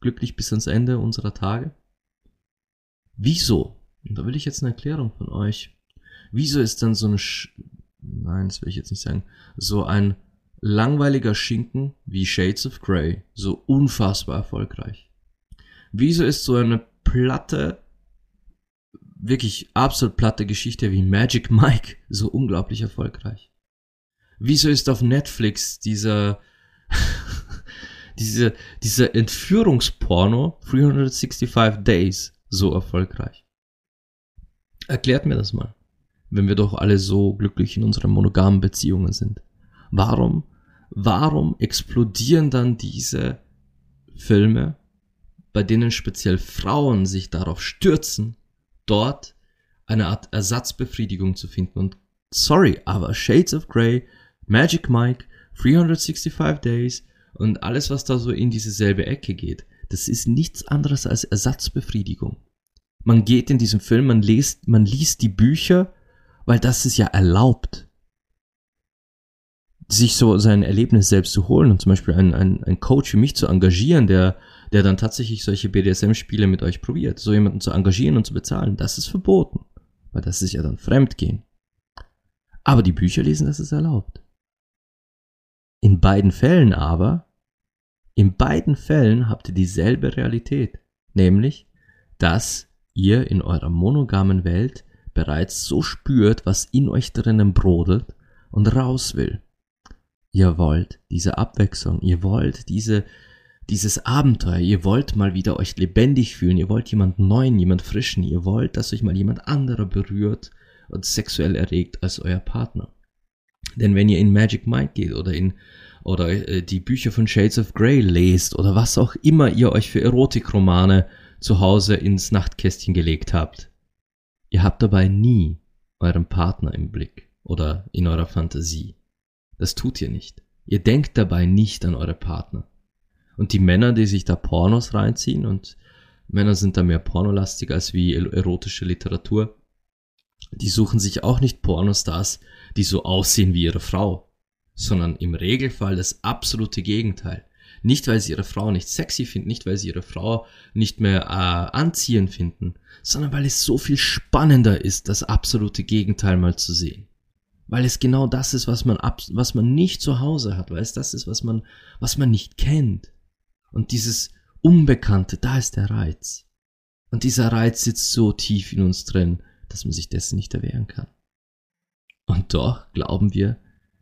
glücklich bis ans Ende unserer Tage. Wieso? Und da will ich jetzt eine Erklärung von euch. Wieso ist dann so ein, Sch nein, das will ich jetzt nicht sagen, so ein langweiliger Schinken wie Shades of Grey so unfassbar erfolgreich? Wieso ist so eine platte wirklich absolut platte Geschichte wie Magic Mike so unglaublich erfolgreich? Wieso ist auf Netflix dieser, diese, dieser Entführungsporno 365 Days so erfolgreich? Erklärt mir das mal, wenn wir doch alle so glücklich in unseren monogamen Beziehungen sind. Warum, warum explodieren dann diese Filme, bei denen speziell Frauen sich darauf stürzen, dort eine Art Ersatzbefriedigung zu finden. Und sorry, aber Shades of Grey, Magic Mike, 365 Days und alles, was da so in diese selbe Ecke geht, das ist nichts anderes als Ersatzbefriedigung. Man geht in diesem Film, man liest, man liest die Bücher, weil das ist ja erlaubt. Sich so sein Erlebnis selbst zu holen und zum Beispiel einen, einen, einen Coach wie mich zu engagieren, der der dann tatsächlich solche BDSM-Spiele mit euch probiert. So jemanden zu engagieren und zu bezahlen, das ist verboten. Weil das ist ja dann Fremdgehen. Aber die Bücher lesen, das ist erlaubt. In beiden Fällen aber, in beiden Fällen habt ihr dieselbe Realität. Nämlich, dass ihr in eurer monogamen Welt bereits so spürt, was in euch drinnen brodelt und raus will. Ihr wollt diese Abwechslung, ihr wollt diese, dieses Abenteuer, ihr wollt mal wieder euch lebendig fühlen, ihr wollt jemand neuen, jemand frischen, ihr wollt, dass euch mal jemand anderer berührt und sexuell erregt als euer Partner. Denn wenn ihr in Magic Mind geht oder in oder äh, die Bücher von Shades of Grey lest oder was auch immer ihr euch für Erotikromane zu Hause ins Nachtkästchen gelegt habt, ihr habt dabei nie euren Partner im Blick oder in eurer Fantasie. Das tut ihr nicht. Ihr denkt dabei nicht an eure Partner. Und die Männer, die sich da Pornos reinziehen und Männer sind da mehr pornolastig als wie erotische Literatur, die suchen sich auch nicht Pornostars, die so aussehen wie ihre Frau, sondern im Regelfall das absolute Gegenteil. Nicht, weil sie ihre Frau nicht sexy finden, nicht, weil sie ihre Frau nicht mehr äh, anziehend finden, sondern weil es so viel spannender ist, das absolute Gegenteil mal zu sehen. Weil es genau das ist, was man, ab, was man nicht zu Hause hat, weil es das ist, was man, was man nicht kennt. Und dieses Unbekannte, da ist der Reiz. Und dieser Reiz sitzt so tief in uns drin, dass man sich dessen nicht erwehren kann. Und doch glauben wir,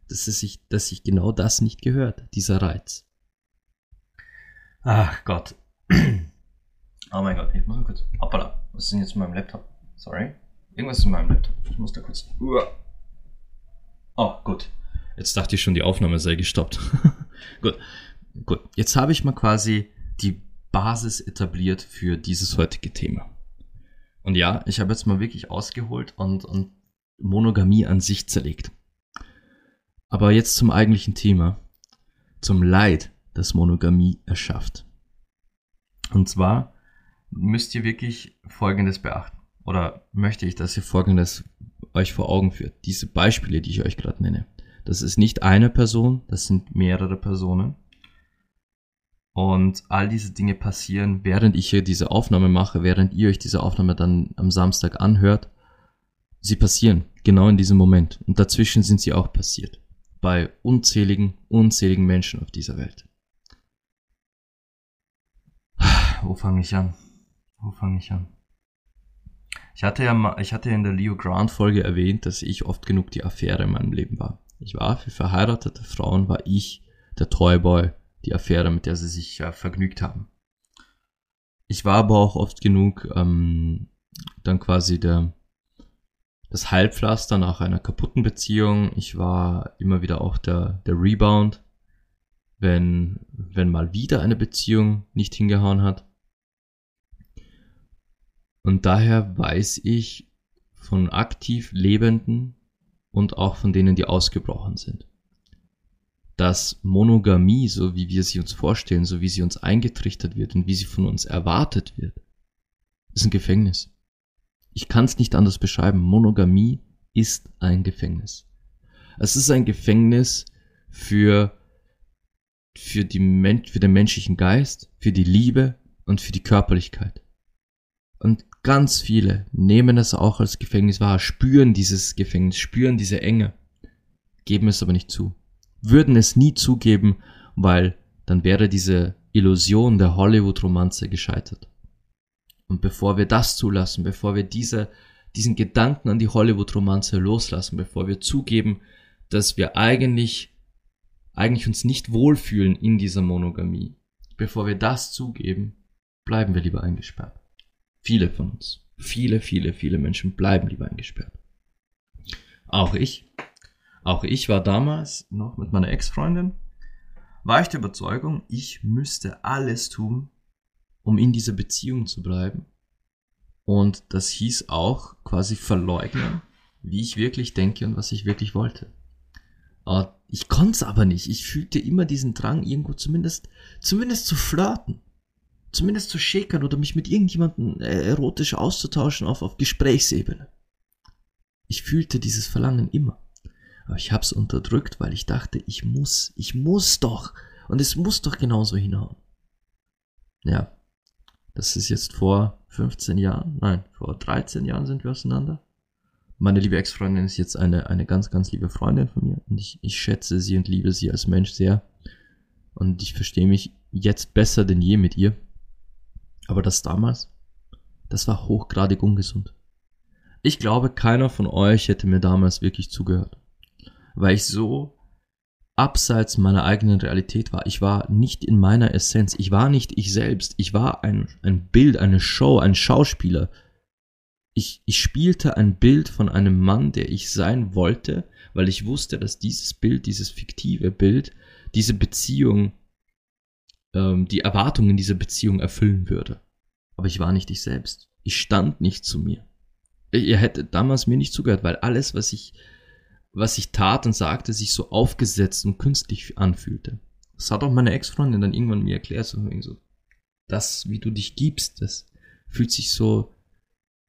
dass es sich, dass sich genau das nicht gehört, dieser Reiz. Ach Gott. Oh mein Gott, ich muss mal kurz. Hoppala, was ist denn jetzt mit meinem Laptop? Sorry. Irgendwas ist in meinem Laptop. Ich muss da kurz. Oh, gut. Jetzt dachte ich schon, die Aufnahme sei gestoppt. gut. Gut, jetzt habe ich mal quasi die Basis etabliert für dieses heutige Thema. Und ja, ich habe jetzt mal wirklich ausgeholt und, und Monogamie an sich zerlegt. Aber jetzt zum eigentlichen Thema. Zum Leid, das Monogamie erschafft. Und zwar müsst ihr wirklich Folgendes beachten. Oder möchte ich, dass ihr Folgendes euch vor Augen führt. Diese Beispiele, die ich euch gerade nenne. Das ist nicht eine Person, das sind mehrere Personen. Und all diese Dinge passieren, während ich hier diese Aufnahme mache, während ihr euch diese Aufnahme dann am Samstag anhört. Sie passieren genau in diesem Moment. Und dazwischen sind sie auch passiert. Bei unzähligen, unzähligen Menschen auf dieser Welt. Wo fange ich an? Wo fange ich an? Ich hatte ja mal, ich hatte in der Leo Grant Folge erwähnt, dass ich oft genug die Affäre in meinem Leben war. Ich war für verheiratete Frauen, war ich der Toyboy, die Affäre, mit der sie sich äh, vergnügt haben. Ich war aber auch oft genug ähm, dann quasi der das Halbpflaster nach einer kaputten Beziehung. Ich war immer wieder auch der, der Rebound, wenn, wenn mal wieder eine Beziehung nicht hingehauen hat. Und daher weiß ich von aktiv Lebenden und auch von denen, die ausgebrochen sind, dass Monogamie, so wie wir sie uns vorstellen, so wie sie uns eingetrichtert wird und wie sie von uns erwartet wird, ist ein Gefängnis. Ich kann es nicht anders beschreiben. Monogamie ist ein Gefängnis. Es ist ein Gefängnis für, für, die Men für den menschlichen Geist, für die Liebe und für die Körperlichkeit. Und ganz viele nehmen es auch als Gefängnis wahr, spüren dieses Gefängnis, spüren diese Enge, geben es aber nicht zu. Würden es nie zugeben, weil dann wäre diese Illusion der Hollywood-Romanze gescheitert. Und bevor wir das zulassen, bevor wir diese, diesen Gedanken an die Hollywood-Romanze loslassen, bevor wir zugeben, dass wir eigentlich, eigentlich uns nicht wohlfühlen in dieser Monogamie, bevor wir das zugeben, bleiben wir lieber eingesperrt. Viele von uns. Viele, viele, viele Menschen bleiben lieber eingesperrt. Auch ich. Auch ich war damals noch mit meiner Ex-Freundin, war ich der Überzeugung, ich müsste alles tun, um in dieser Beziehung zu bleiben. Und das hieß auch quasi verleugnen, wie ich wirklich denke und was ich wirklich wollte. Ich konnte es aber nicht. Ich fühlte immer diesen Drang, irgendwo zumindest, zumindest zu flirten zumindest zu schäkern oder mich mit irgendjemandem äh, erotisch auszutauschen auf, auf Gesprächsebene. Ich fühlte dieses Verlangen immer. Aber ich hab's unterdrückt, weil ich dachte, ich muss, ich muss doch. Und es muss doch genauso hinhauen. Ja. Das ist jetzt vor 15 Jahren, nein, vor 13 Jahren sind wir auseinander. Meine liebe Ex-Freundin ist jetzt eine, eine ganz, ganz liebe Freundin von mir und ich, ich schätze sie und liebe sie als Mensch sehr. Und ich verstehe mich jetzt besser denn je mit ihr. Aber das damals, das war hochgradig ungesund. Ich glaube, keiner von euch hätte mir damals wirklich zugehört, weil ich so abseits meiner eigenen Realität war. Ich war nicht in meiner Essenz. Ich war nicht ich selbst. Ich war ein, ein Bild, eine Show, ein Schauspieler. Ich, ich spielte ein Bild von einem Mann, der ich sein wollte, weil ich wusste, dass dieses Bild, dieses fiktive Bild, diese Beziehung ähm, die Erwartungen dieser Beziehung erfüllen würde. Aber ich war nicht ich selbst. Ich stand nicht zu mir. Ihr hättet damals mir nicht zugehört, weil alles, was ich, was ich tat und sagte, sich so aufgesetzt und künstlich anfühlte. Das hat auch meine Ex-Freundin dann irgendwann mir erklärt, so, so, das, wie du dich gibst, das fühlt sich so,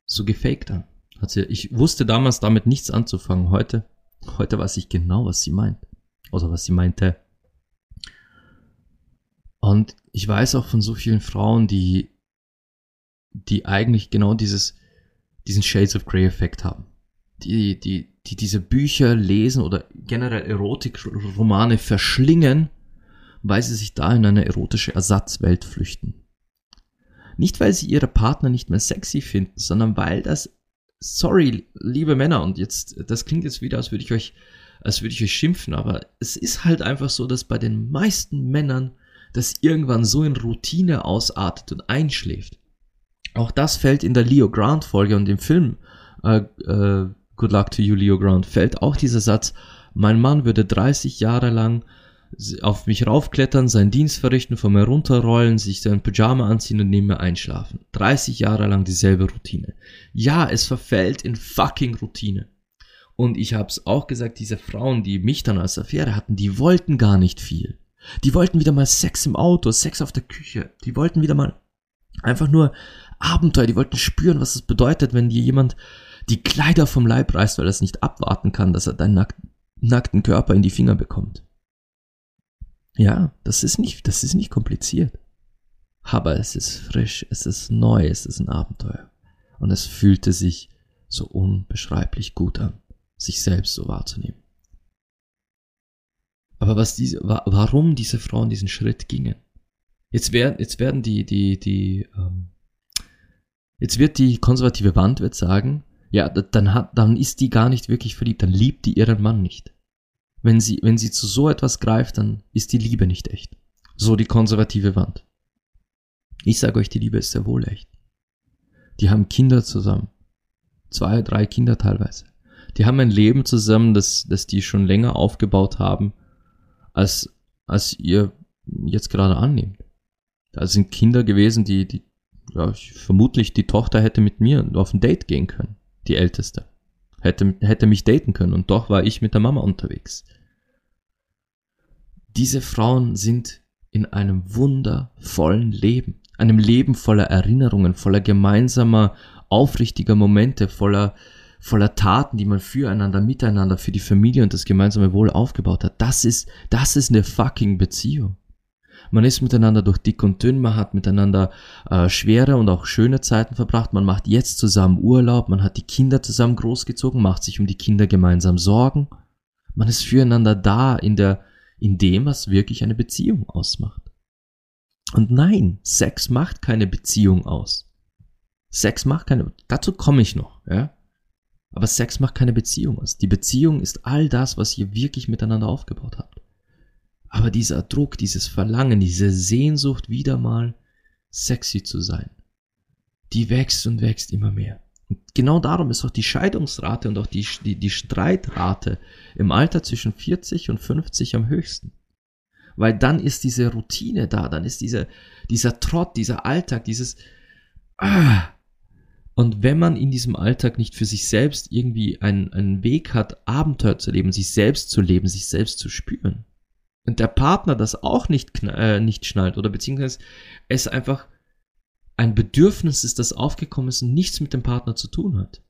so gefaked an. Hat sie, ich wusste damals damit nichts anzufangen. Heute, heute weiß ich genau, was sie meint. Oder was sie meinte. Und ich weiß auch von so vielen Frauen, die, die eigentlich genau dieses, diesen Shades of Grey Effekt haben. Die, die, die diese Bücher lesen oder generell Erotikromane verschlingen, weil sie sich da in eine erotische Ersatzwelt flüchten. Nicht, weil sie ihre Partner nicht mehr sexy finden, sondern weil das, sorry, liebe Männer, und jetzt, das klingt jetzt wieder, als würde ich euch, als würde ich euch schimpfen, aber es ist halt einfach so, dass bei den meisten Männern das irgendwann so in Routine ausartet und einschläft. Auch das fällt in der Leo Grant Folge und im Film äh, äh, Good Luck to You, Leo Grant, fällt auch dieser Satz, mein Mann würde 30 Jahre lang auf mich raufklettern, seinen Dienst verrichten, von mir runterrollen, sich sein Pyjama anziehen und neben mir einschlafen. 30 Jahre lang dieselbe Routine. Ja, es verfällt in fucking Routine. Und ich hab's auch gesagt, diese Frauen, die mich dann als Affäre hatten, die wollten gar nicht viel. Die wollten wieder mal Sex im Auto, Sex auf der Küche. Die wollten wieder mal einfach nur Abenteuer. Die wollten spüren, was es bedeutet, wenn dir jemand die Kleider vom Leib reißt, weil er es nicht abwarten kann, dass er deinen nack nackten Körper in die Finger bekommt. Ja, das ist nicht, das ist nicht kompliziert. Aber es ist frisch, es ist neu, es ist ein Abenteuer. Und es fühlte sich so unbeschreiblich gut an, sich selbst so wahrzunehmen. Aber was diese, warum diese Frauen diesen Schritt gingen? Jetzt werden, jetzt werden die, die, die, ähm, jetzt wird die konservative Wand wird sagen, ja, dann hat, dann ist die gar nicht wirklich verliebt, dann liebt die ihren Mann nicht. Wenn sie, wenn sie zu so etwas greift, dann ist die Liebe nicht echt. So die konservative Wand. Ich sage euch, die Liebe ist sehr wohl echt. Die haben Kinder zusammen. Zwei, drei Kinder teilweise. Die haben ein Leben zusammen, das, das die schon länger aufgebaut haben, als, als ihr jetzt gerade annehmt. Da sind Kinder gewesen, die, die, ja, vermutlich die Tochter hätte mit mir auf ein Date gehen können. Die älteste. Hätte, hätte mich daten können und doch war ich mit der Mama unterwegs. Diese Frauen sind in einem wundervollen Leben, einem Leben voller Erinnerungen, voller gemeinsamer, aufrichtiger Momente, voller, voller Taten, die man füreinander, miteinander, für die Familie und das gemeinsame Wohl aufgebaut hat. Das ist, das ist eine fucking Beziehung. Man ist miteinander durch dick und dünn, man hat miteinander äh, schwere und auch schöne Zeiten verbracht, man macht jetzt zusammen Urlaub, man hat die Kinder zusammen großgezogen, macht sich um die Kinder gemeinsam Sorgen. Man ist füreinander da in der in dem, was wirklich eine Beziehung ausmacht. Und nein, Sex macht keine Beziehung aus. Sex macht keine, dazu komme ich noch, ja. Aber Sex macht keine Beziehung aus. Die Beziehung ist all das, was ihr wirklich miteinander aufgebaut habt. Aber dieser Druck, dieses Verlangen, diese Sehnsucht, wieder mal sexy zu sein, die wächst und wächst immer mehr. Und genau darum ist auch die Scheidungsrate und auch die, die, die Streitrate im Alter zwischen 40 und 50 am höchsten. Weil dann ist diese Routine da, dann ist diese, dieser Trott, dieser Alltag, dieses ah. Und wenn man in diesem Alltag nicht für sich selbst irgendwie einen, einen Weg hat, Abenteuer zu leben, sich selbst zu leben, sich selbst zu spüren, der Partner das auch nicht, äh, nicht schnallt oder beziehungsweise es einfach ein Bedürfnis ist, das aufgekommen ist und nichts mit dem Partner zu tun hat,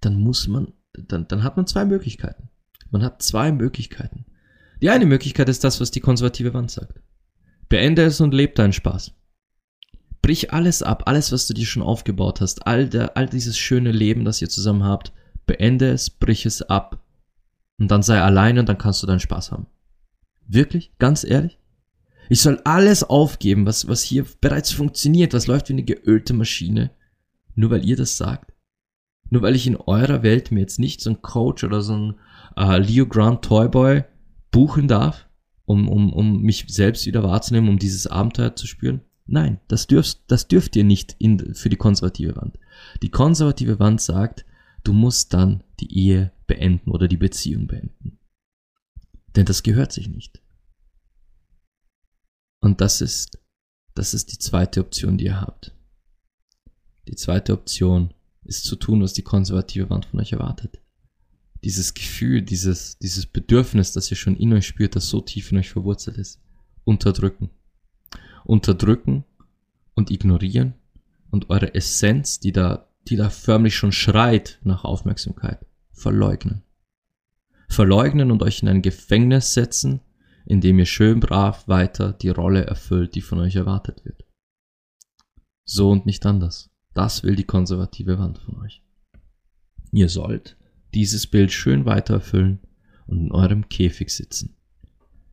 dann muss man, dann, dann hat man zwei Möglichkeiten. Man hat zwei Möglichkeiten. Die eine Möglichkeit ist das, was die konservative Wand sagt. Beende es und lebe deinen Spaß. Brich alles ab, alles, was du dir schon aufgebaut hast, all, der, all dieses schöne Leben, das ihr zusammen habt, beende es, brich es ab und dann sei alleine und dann kannst du deinen Spaß haben. Wirklich? Ganz ehrlich? Ich soll alles aufgeben, was, was hier bereits funktioniert, was läuft wie eine geölte Maschine, nur weil ihr das sagt. Nur weil ich in eurer Welt mir jetzt nicht so ein Coach oder so ein äh, Leo Grant Toyboy buchen darf, um, um, um mich selbst wieder wahrzunehmen, um dieses Abenteuer zu spüren. Nein, das dürft, das dürft ihr nicht in, für die konservative Wand. Die konservative Wand sagt, du musst dann die Ehe beenden oder die Beziehung beenden. Denn das gehört sich nicht. Und das ist, das ist die zweite Option, die ihr habt. Die zweite Option ist zu tun, was die konservative Wand von euch erwartet. Dieses Gefühl, dieses, dieses Bedürfnis, das ihr schon in euch spürt, das so tief in euch verwurzelt ist, unterdrücken. Unterdrücken und ignorieren und eure Essenz, die da, die da förmlich schon schreit nach Aufmerksamkeit, verleugnen. Verleugnen und euch in ein Gefängnis setzen, indem ihr schön brav weiter die Rolle erfüllt, die von euch erwartet wird. So und nicht anders. Das will die konservative Wand von euch. Ihr sollt dieses Bild schön weiter erfüllen und in eurem Käfig sitzen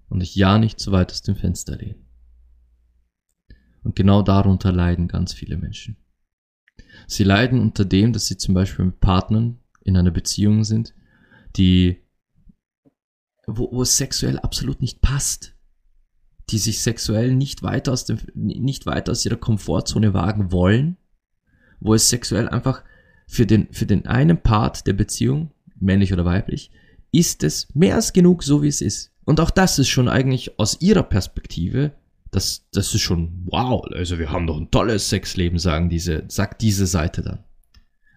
und euch ja nicht zu weit aus dem Fenster lehnen. Und genau darunter leiden ganz viele Menschen. Sie leiden unter dem, dass sie zum Beispiel mit Partnern in einer Beziehung sind, die wo, wo es sexuell absolut nicht passt, die sich sexuell nicht weiter aus dem, nicht weiter aus ihrer Komfortzone wagen wollen, wo es sexuell einfach für den, für den einen Part der Beziehung, männlich oder weiblich, ist es mehr als genug, so wie es ist. Und auch das ist schon eigentlich aus ihrer Perspektive, das, das ist schon wow. Also wir haben doch ein tolles Sexleben, sagen diese, sagt diese Seite dann.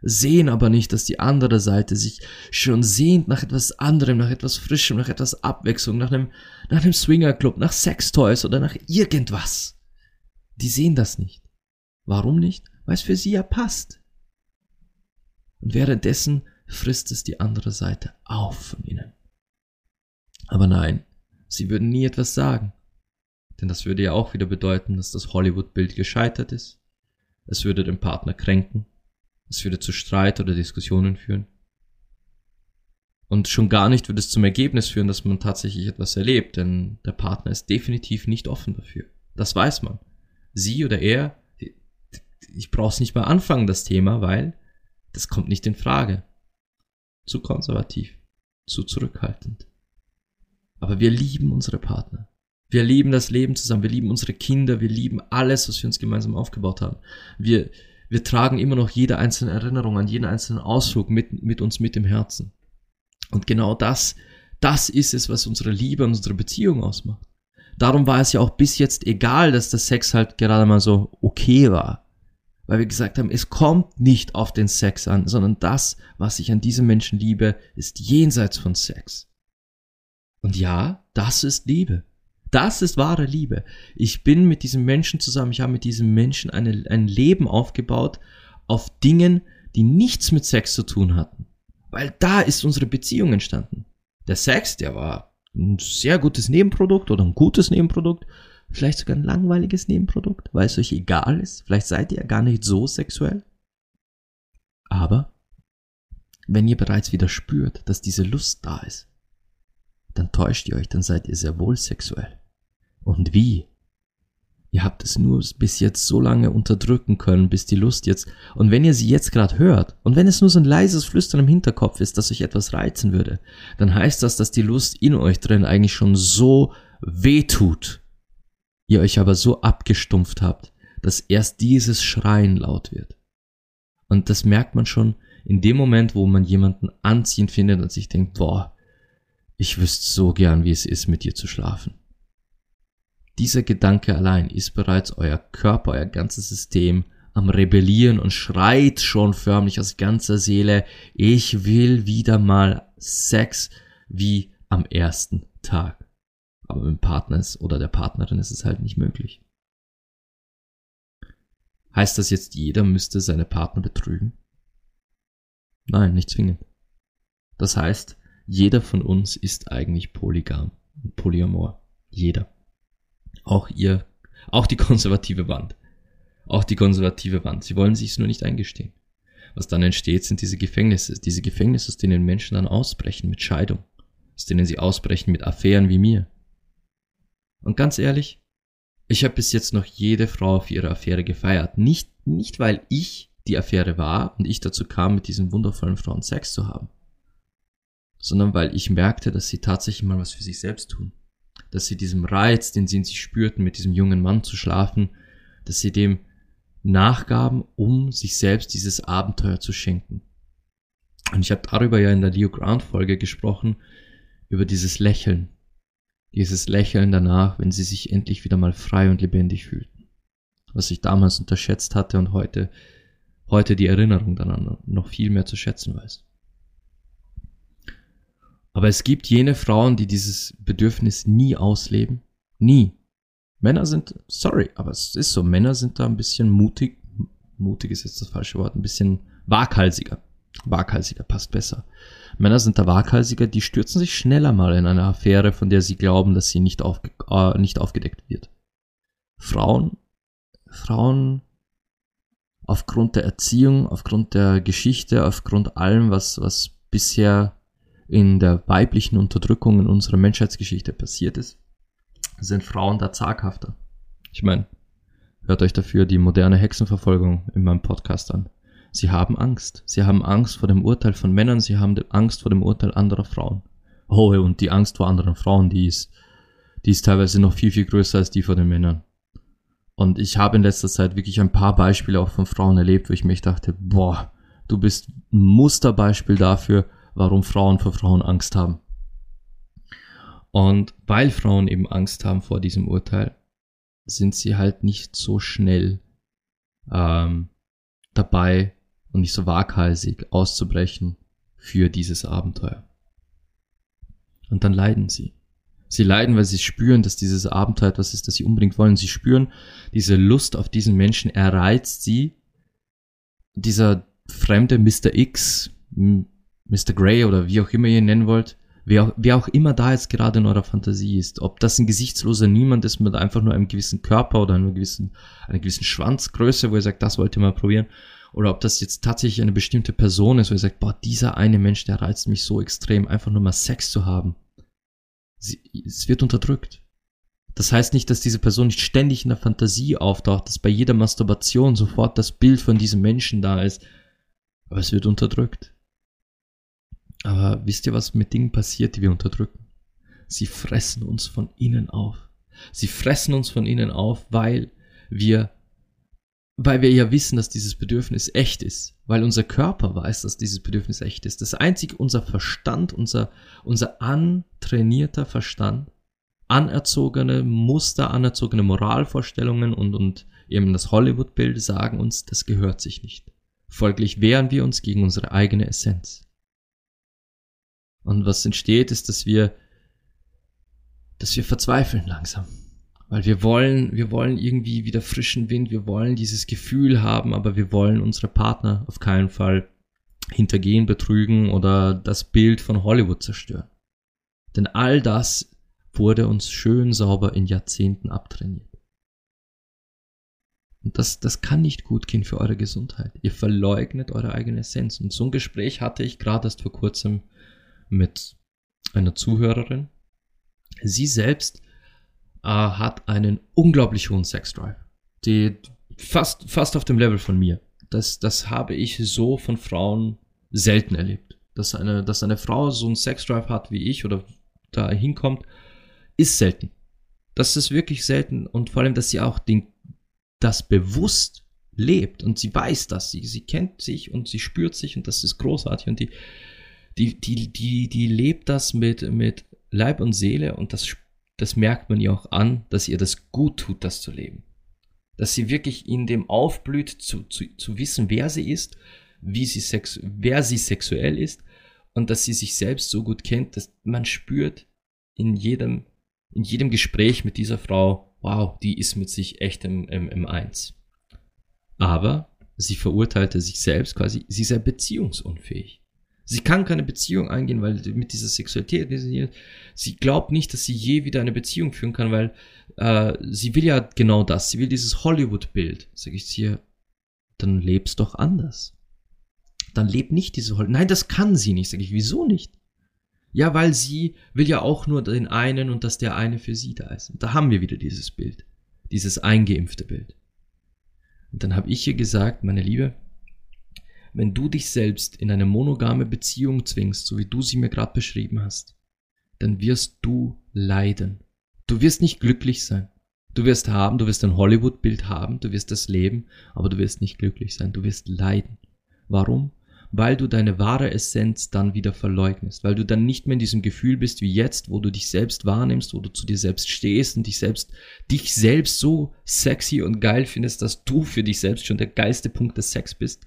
Sehen aber nicht, dass die andere Seite sich schon sehnt nach etwas anderem, nach etwas Frischem, nach etwas Abwechslung, nach einem, nach einem Swingerclub, nach Sextoys oder nach irgendwas. Die sehen das nicht. Warum nicht? Weil es für sie ja passt. Und währenddessen frisst es die andere Seite auf von ihnen. Aber nein, sie würden nie etwas sagen. Denn das würde ja auch wieder bedeuten, dass das Hollywood-Bild gescheitert ist. Es würde den Partner kränken. Es würde zu Streit oder Diskussionen führen. Und schon gar nicht würde es zum Ergebnis führen, dass man tatsächlich etwas erlebt, denn der Partner ist definitiv nicht offen dafür. Das weiß man. Sie oder er, ich brauche es nicht mal anfangen, das Thema, weil das kommt nicht in Frage. Zu konservativ, zu zurückhaltend. Aber wir lieben unsere Partner. Wir lieben das Leben zusammen, wir lieben unsere Kinder, wir lieben alles, was wir uns gemeinsam aufgebaut haben. Wir, wir tragen immer noch jede einzelne Erinnerung an jeden einzelnen Ausflug mit, mit uns mit im Herzen. Und genau das, das ist es, was unsere Liebe und unsere Beziehung ausmacht. Darum war es ja auch bis jetzt egal, dass der Sex halt gerade mal so okay war weil wir gesagt haben, es kommt nicht auf den Sex an, sondern das, was ich an diesem Menschen liebe, ist jenseits von Sex. Und ja, das ist Liebe. Das ist wahre Liebe. Ich bin mit diesem Menschen zusammen, ich habe mit diesem Menschen eine, ein Leben aufgebaut auf Dingen, die nichts mit Sex zu tun hatten. Weil da ist unsere Beziehung entstanden. Der Sex, der war ein sehr gutes Nebenprodukt oder ein gutes Nebenprodukt Vielleicht sogar ein langweiliges Nebenprodukt, weil es euch egal ist. Vielleicht seid ihr gar nicht so sexuell. Aber wenn ihr bereits wieder spürt, dass diese Lust da ist, dann täuscht ihr euch, dann seid ihr sehr wohl sexuell. Und wie? Ihr habt es nur bis jetzt so lange unterdrücken können, bis die Lust jetzt, und wenn ihr sie jetzt gerade hört, und wenn es nur so ein leises Flüstern im Hinterkopf ist, dass euch etwas reizen würde, dann heißt das, dass die Lust in euch drin eigentlich schon so weh tut, ihr euch aber so abgestumpft habt, dass erst dieses Schreien laut wird. Und das merkt man schon in dem Moment, wo man jemanden anziehend findet und sich denkt, boah, ich wüsste so gern, wie es ist, mit dir zu schlafen. Dieser Gedanke allein ist bereits euer Körper, euer ganzes System am Rebellieren und schreit schon förmlich aus ganzer Seele, ich will wieder mal Sex wie am ersten Tag. Aber mit dem Partner oder der Partnerin ist es halt nicht möglich. Heißt das jetzt, jeder müsste seine Partner betrügen? Nein, nicht zwingend. Das heißt, jeder von uns ist eigentlich polygam und polyamor. Jeder. Auch ihr, auch die konservative Wand. Auch die konservative Wand. Sie wollen sich es nur nicht eingestehen. Was dann entsteht, sind diese Gefängnisse. Diese Gefängnisse, aus denen Menschen dann ausbrechen mit Scheidung. Aus denen sie ausbrechen mit Affären wie mir. Und ganz ehrlich, ich habe bis jetzt noch jede Frau für ihre Affäre gefeiert. Nicht, nicht weil ich die Affäre war und ich dazu kam, mit diesen wundervollen Frauen Sex zu haben, sondern weil ich merkte, dass sie tatsächlich mal was für sich selbst tun. Dass sie diesem Reiz, den sie in sich spürten, mit diesem jungen Mann zu schlafen, dass sie dem nachgaben, um sich selbst dieses Abenteuer zu schenken. Und ich habe darüber ja in der Leo Grant Folge gesprochen, über dieses Lächeln, dieses Lächeln danach, wenn sie sich endlich wieder mal frei und lebendig fühlten. Was ich damals unterschätzt hatte und heute, heute die Erinnerung daran noch viel mehr zu schätzen weiß. Aber es gibt jene Frauen, die dieses Bedürfnis nie ausleben. Nie. Männer sind, sorry, aber es ist so, Männer sind da ein bisschen mutig, mutig ist jetzt das falsche Wort, ein bisschen waghalsiger. Waghalsiger passt besser. Männer sind da waghalsiger, die stürzen sich schneller mal in eine Affäre, von der sie glauben, dass sie nicht, aufge äh, nicht aufgedeckt wird. Frauen, Frauen aufgrund der Erziehung, aufgrund der Geschichte, aufgrund allem, was, was bisher in der weiblichen Unterdrückung in unserer Menschheitsgeschichte passiert ist, sind Frauen da zaghafter. Ich meine, hört euch dafür die moderne Hexenverfolgung in meinem Podcast an. Sie haben Angst. Sie haben Angst vor dem Urteil von Männern, sie haben Angst vor dem Urteil anderer Frauen. Oh, und die Angst vor anderen Frauen, die ist, die ist teilweise noch viel, viel größer als die vor den Männern. Und ich habe in letzter Zeit wirklich ein paar Beispiele auch von Frauen erlebt, wo ich mich dachte, boah, du bist ein Musterbeispiel dafür, warum Frauen vor Frauen Angst haben. Und weil Frauen eben Angst haben vor diesem Urteil, sind sie halt nicht so schnell ähm, dabei und nicht so waghalsig auszubrechen für dieses Abenteuer. Und dann leiden sie. Sie leiden, weil sie spüren, dass dieses Abenteuer etwas ist, das sie unbedingt wollen. Sie spüren, diese Lust auf diesen Menschen erreizt sie. Dieser fremde Mr. X, Mr. Grey oder wie auch immer ihr ihn nennen wollt, wer auch, wer auch immer da jetzt gerade in eurer Fantasie ist, ob das ein gesichtsloser Niemand ist mit einfach nur einem gewissen Körper oder einer gewissen, einer gewissen Schwanzgröße, wo ihr sagt, das wollt ihr mal probieren, oder ob das jetzt tatsächlich eine bestimmte Person ist, wo ihr sagt, boah, dieser eine Mensch, der reizt mich so extrem, einfach nur mal Sex zu haben. Sie, es wird unterdrückt. Das heißt nicht, dass diese Person nicht ständig in der Fantasie auftaucht, dass bei jeder Masturbation sofort das Bild von diesem Menschen da ist, aber es wird unterdrückt. Aber wisst ihr, was mit Dingen passiert, die wir unterdrücken? Sie fressen uns von innen auf. Sie fressen uns von innen auf, weil wir, weil wir ja wissen, dass dieses Bedürfnis echt ist. Weil unser Körper weiß, dass dieses Bedürfnis echt ist. Das einzige, unser Verstand, unser, unser antrainierter Verstand, anerzogene Muster, anerzogene Moralvorstellungen und, und eben das Hollywood-Bild sagen uns, das gehört sich nicht. Folglich wehren wir uns gegen unsere eigene Essenz. Und was entsteht, ist, dass wir, dass wir verzweifeln langsam. Weil wir wollen, wir wollen irgendwie wieder frischen Wind, wir wollen dieses Gefühl haben, aber wir wollen unsere Partner auf keinen Fall hintergehen, betrügen oder das Bild von Hollywood zerstören. Denn all das wurde uns schön sauber in Jahrzehnten abtrainiert. Und das, das kann nicht gut gehen für eure Gesundheit. Ihr verleugnet eure eigene Essenz. Und so ein Gespräch hatte ich gerade erst vor kurzem mit einer Zuhörerin. Sie selbst äh, hat einen unglaublich hohen Sexdrive. Die fast, fast auf dem Level von mir. Das, das habe ich so von Frauen selten erlebt. Dass eine, dass eine Frau so einen Sexdrive hat wie ich oder da hinkommt, ist selten. Das ist wirklich selten und vor allem, dass sie auch den, das bewusst lebt und sie weiß das, sie, sie kennt sich und sie spürt sich und das ist großartig und die, die, die, die, die lebt das mit, mit Leib und Seele und das, das merkt man ihr auch an, dass ihr das gut tut, das zu leben. Dass sie wirklich in dem aufblüht, zu, zu, zu wissen, wer sie ist, wie sie sex, wer sie sexuell ist und dass sie sich selbst so gut kennt, dass man spürt in jedem, in jedem Gespräch mit dieser Frau, wow, die ist mit sich echt im, im, im Eins. Aber sie verurteilte sich selbst quasi, sie sei beziehungsunfähig. Sie kann keine Beziehung eingehen, weil mit dieser Sexualität, sie glaubt nicht, dass sie je wieder eine Beziehung führen kann, weil äh, sie will ja genau das. Sie will dieses Hollywood-Bild. Sag ich dir, dann lebst doch anders. Dann lebt nicht diese Hollywood. Nein, das kann sie nicht. Sag ich, wieso nicht? Ja, weil sie will ja auch nur den einen und dass der eine für sie da ist. Und da haben wir wieder dieses Bild. Dieses eingeimpfte Bild. Und dann habe ich ihr gesagt, meine Liebe, wenn du dich selbst in eine monogame Beziehung zwingst, so wie du sie mir gerade beschrieben hast, dann wirst du leiden. Du wirst nicht glücklich sein. Du wirst haben, du wirst ein Hollywood-Bild haben, du wirst das leben, aber du wirst nicht glücklich sein. Du wirst leiden. Warum? Weil du deine wahre Essenz dann wieder verleugnest, weil du dann nicht mehr in diesem Gefühl bist wie jetzt, wo du dich selbst wahrnimmst, wo du zu dir selbst stehst und dich selbst, dich selbst so sexy und geil findest, dass du für dich selbst schon der geilste Punkt des Sex bist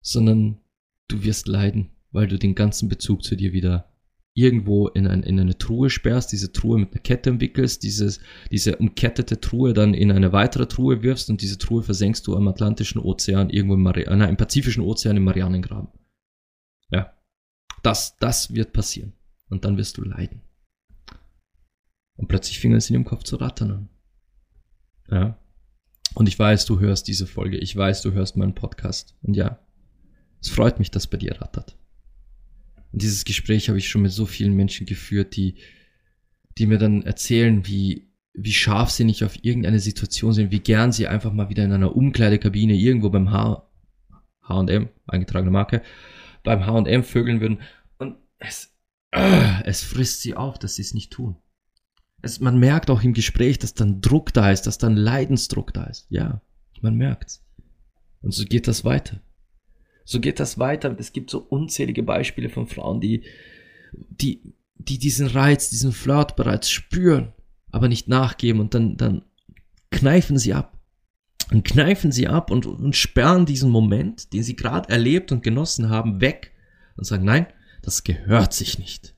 sondern du wirst leiden, weil du den ganzen Bezug zu dir wieder irgendwo in, ein, in eine Truhe sperrst, diese Truhe mit einer Kette umwickelst, dieses, diese umkettete Truhe dann in eine weitere Truhe wirfst und diese Truhe versenkst du am Atlantischen Ozean, irgendwo im, Mari nein, im Pazifischen Ozean im Marianengraben. Ja, das, das wird passieren. Und dann wirst du leiden. Und plötzlich fing es in ihrem Kopf zu rattern an. Ja. Und ich weiß, du hörst diese Folge. Ich weiß, du hörst meinen Podcast. Und ja, es freut mich, dass bei dir rattert. Und dieses Gespräch habe ich schon mit so vielen Menschen geführt, die, die mir dann erzählen, wie, wie scharf sie nicht auf irgendeine Situation sind, wie gern sie einfach mal wieder in einer Umkleidekabine irgendwo beim H, H&M, eingetragene Marke, beim H&M vögeln würden. Und es, äh, es frisst sie auf, dass sie es nicht tun. Es, man merkt auch im Gespräch, dass dann Druck da ist, dass dann Leidensdruck da ist. Ja, man merkt's. Und so geht das weiter. So geht das weiter. Es gibt so unzählige Beispiele von Frauen, die, die die diesen Reiz, diesen Flirt bereits spüren, aber nicht nachgeben und dann, dann kneifen sie ab. Und kneifen sie ab und, und sperren diesen Moment, den sie gerade erlebt und genossen haben, weg und sagen, nein, das gehört sich nicht.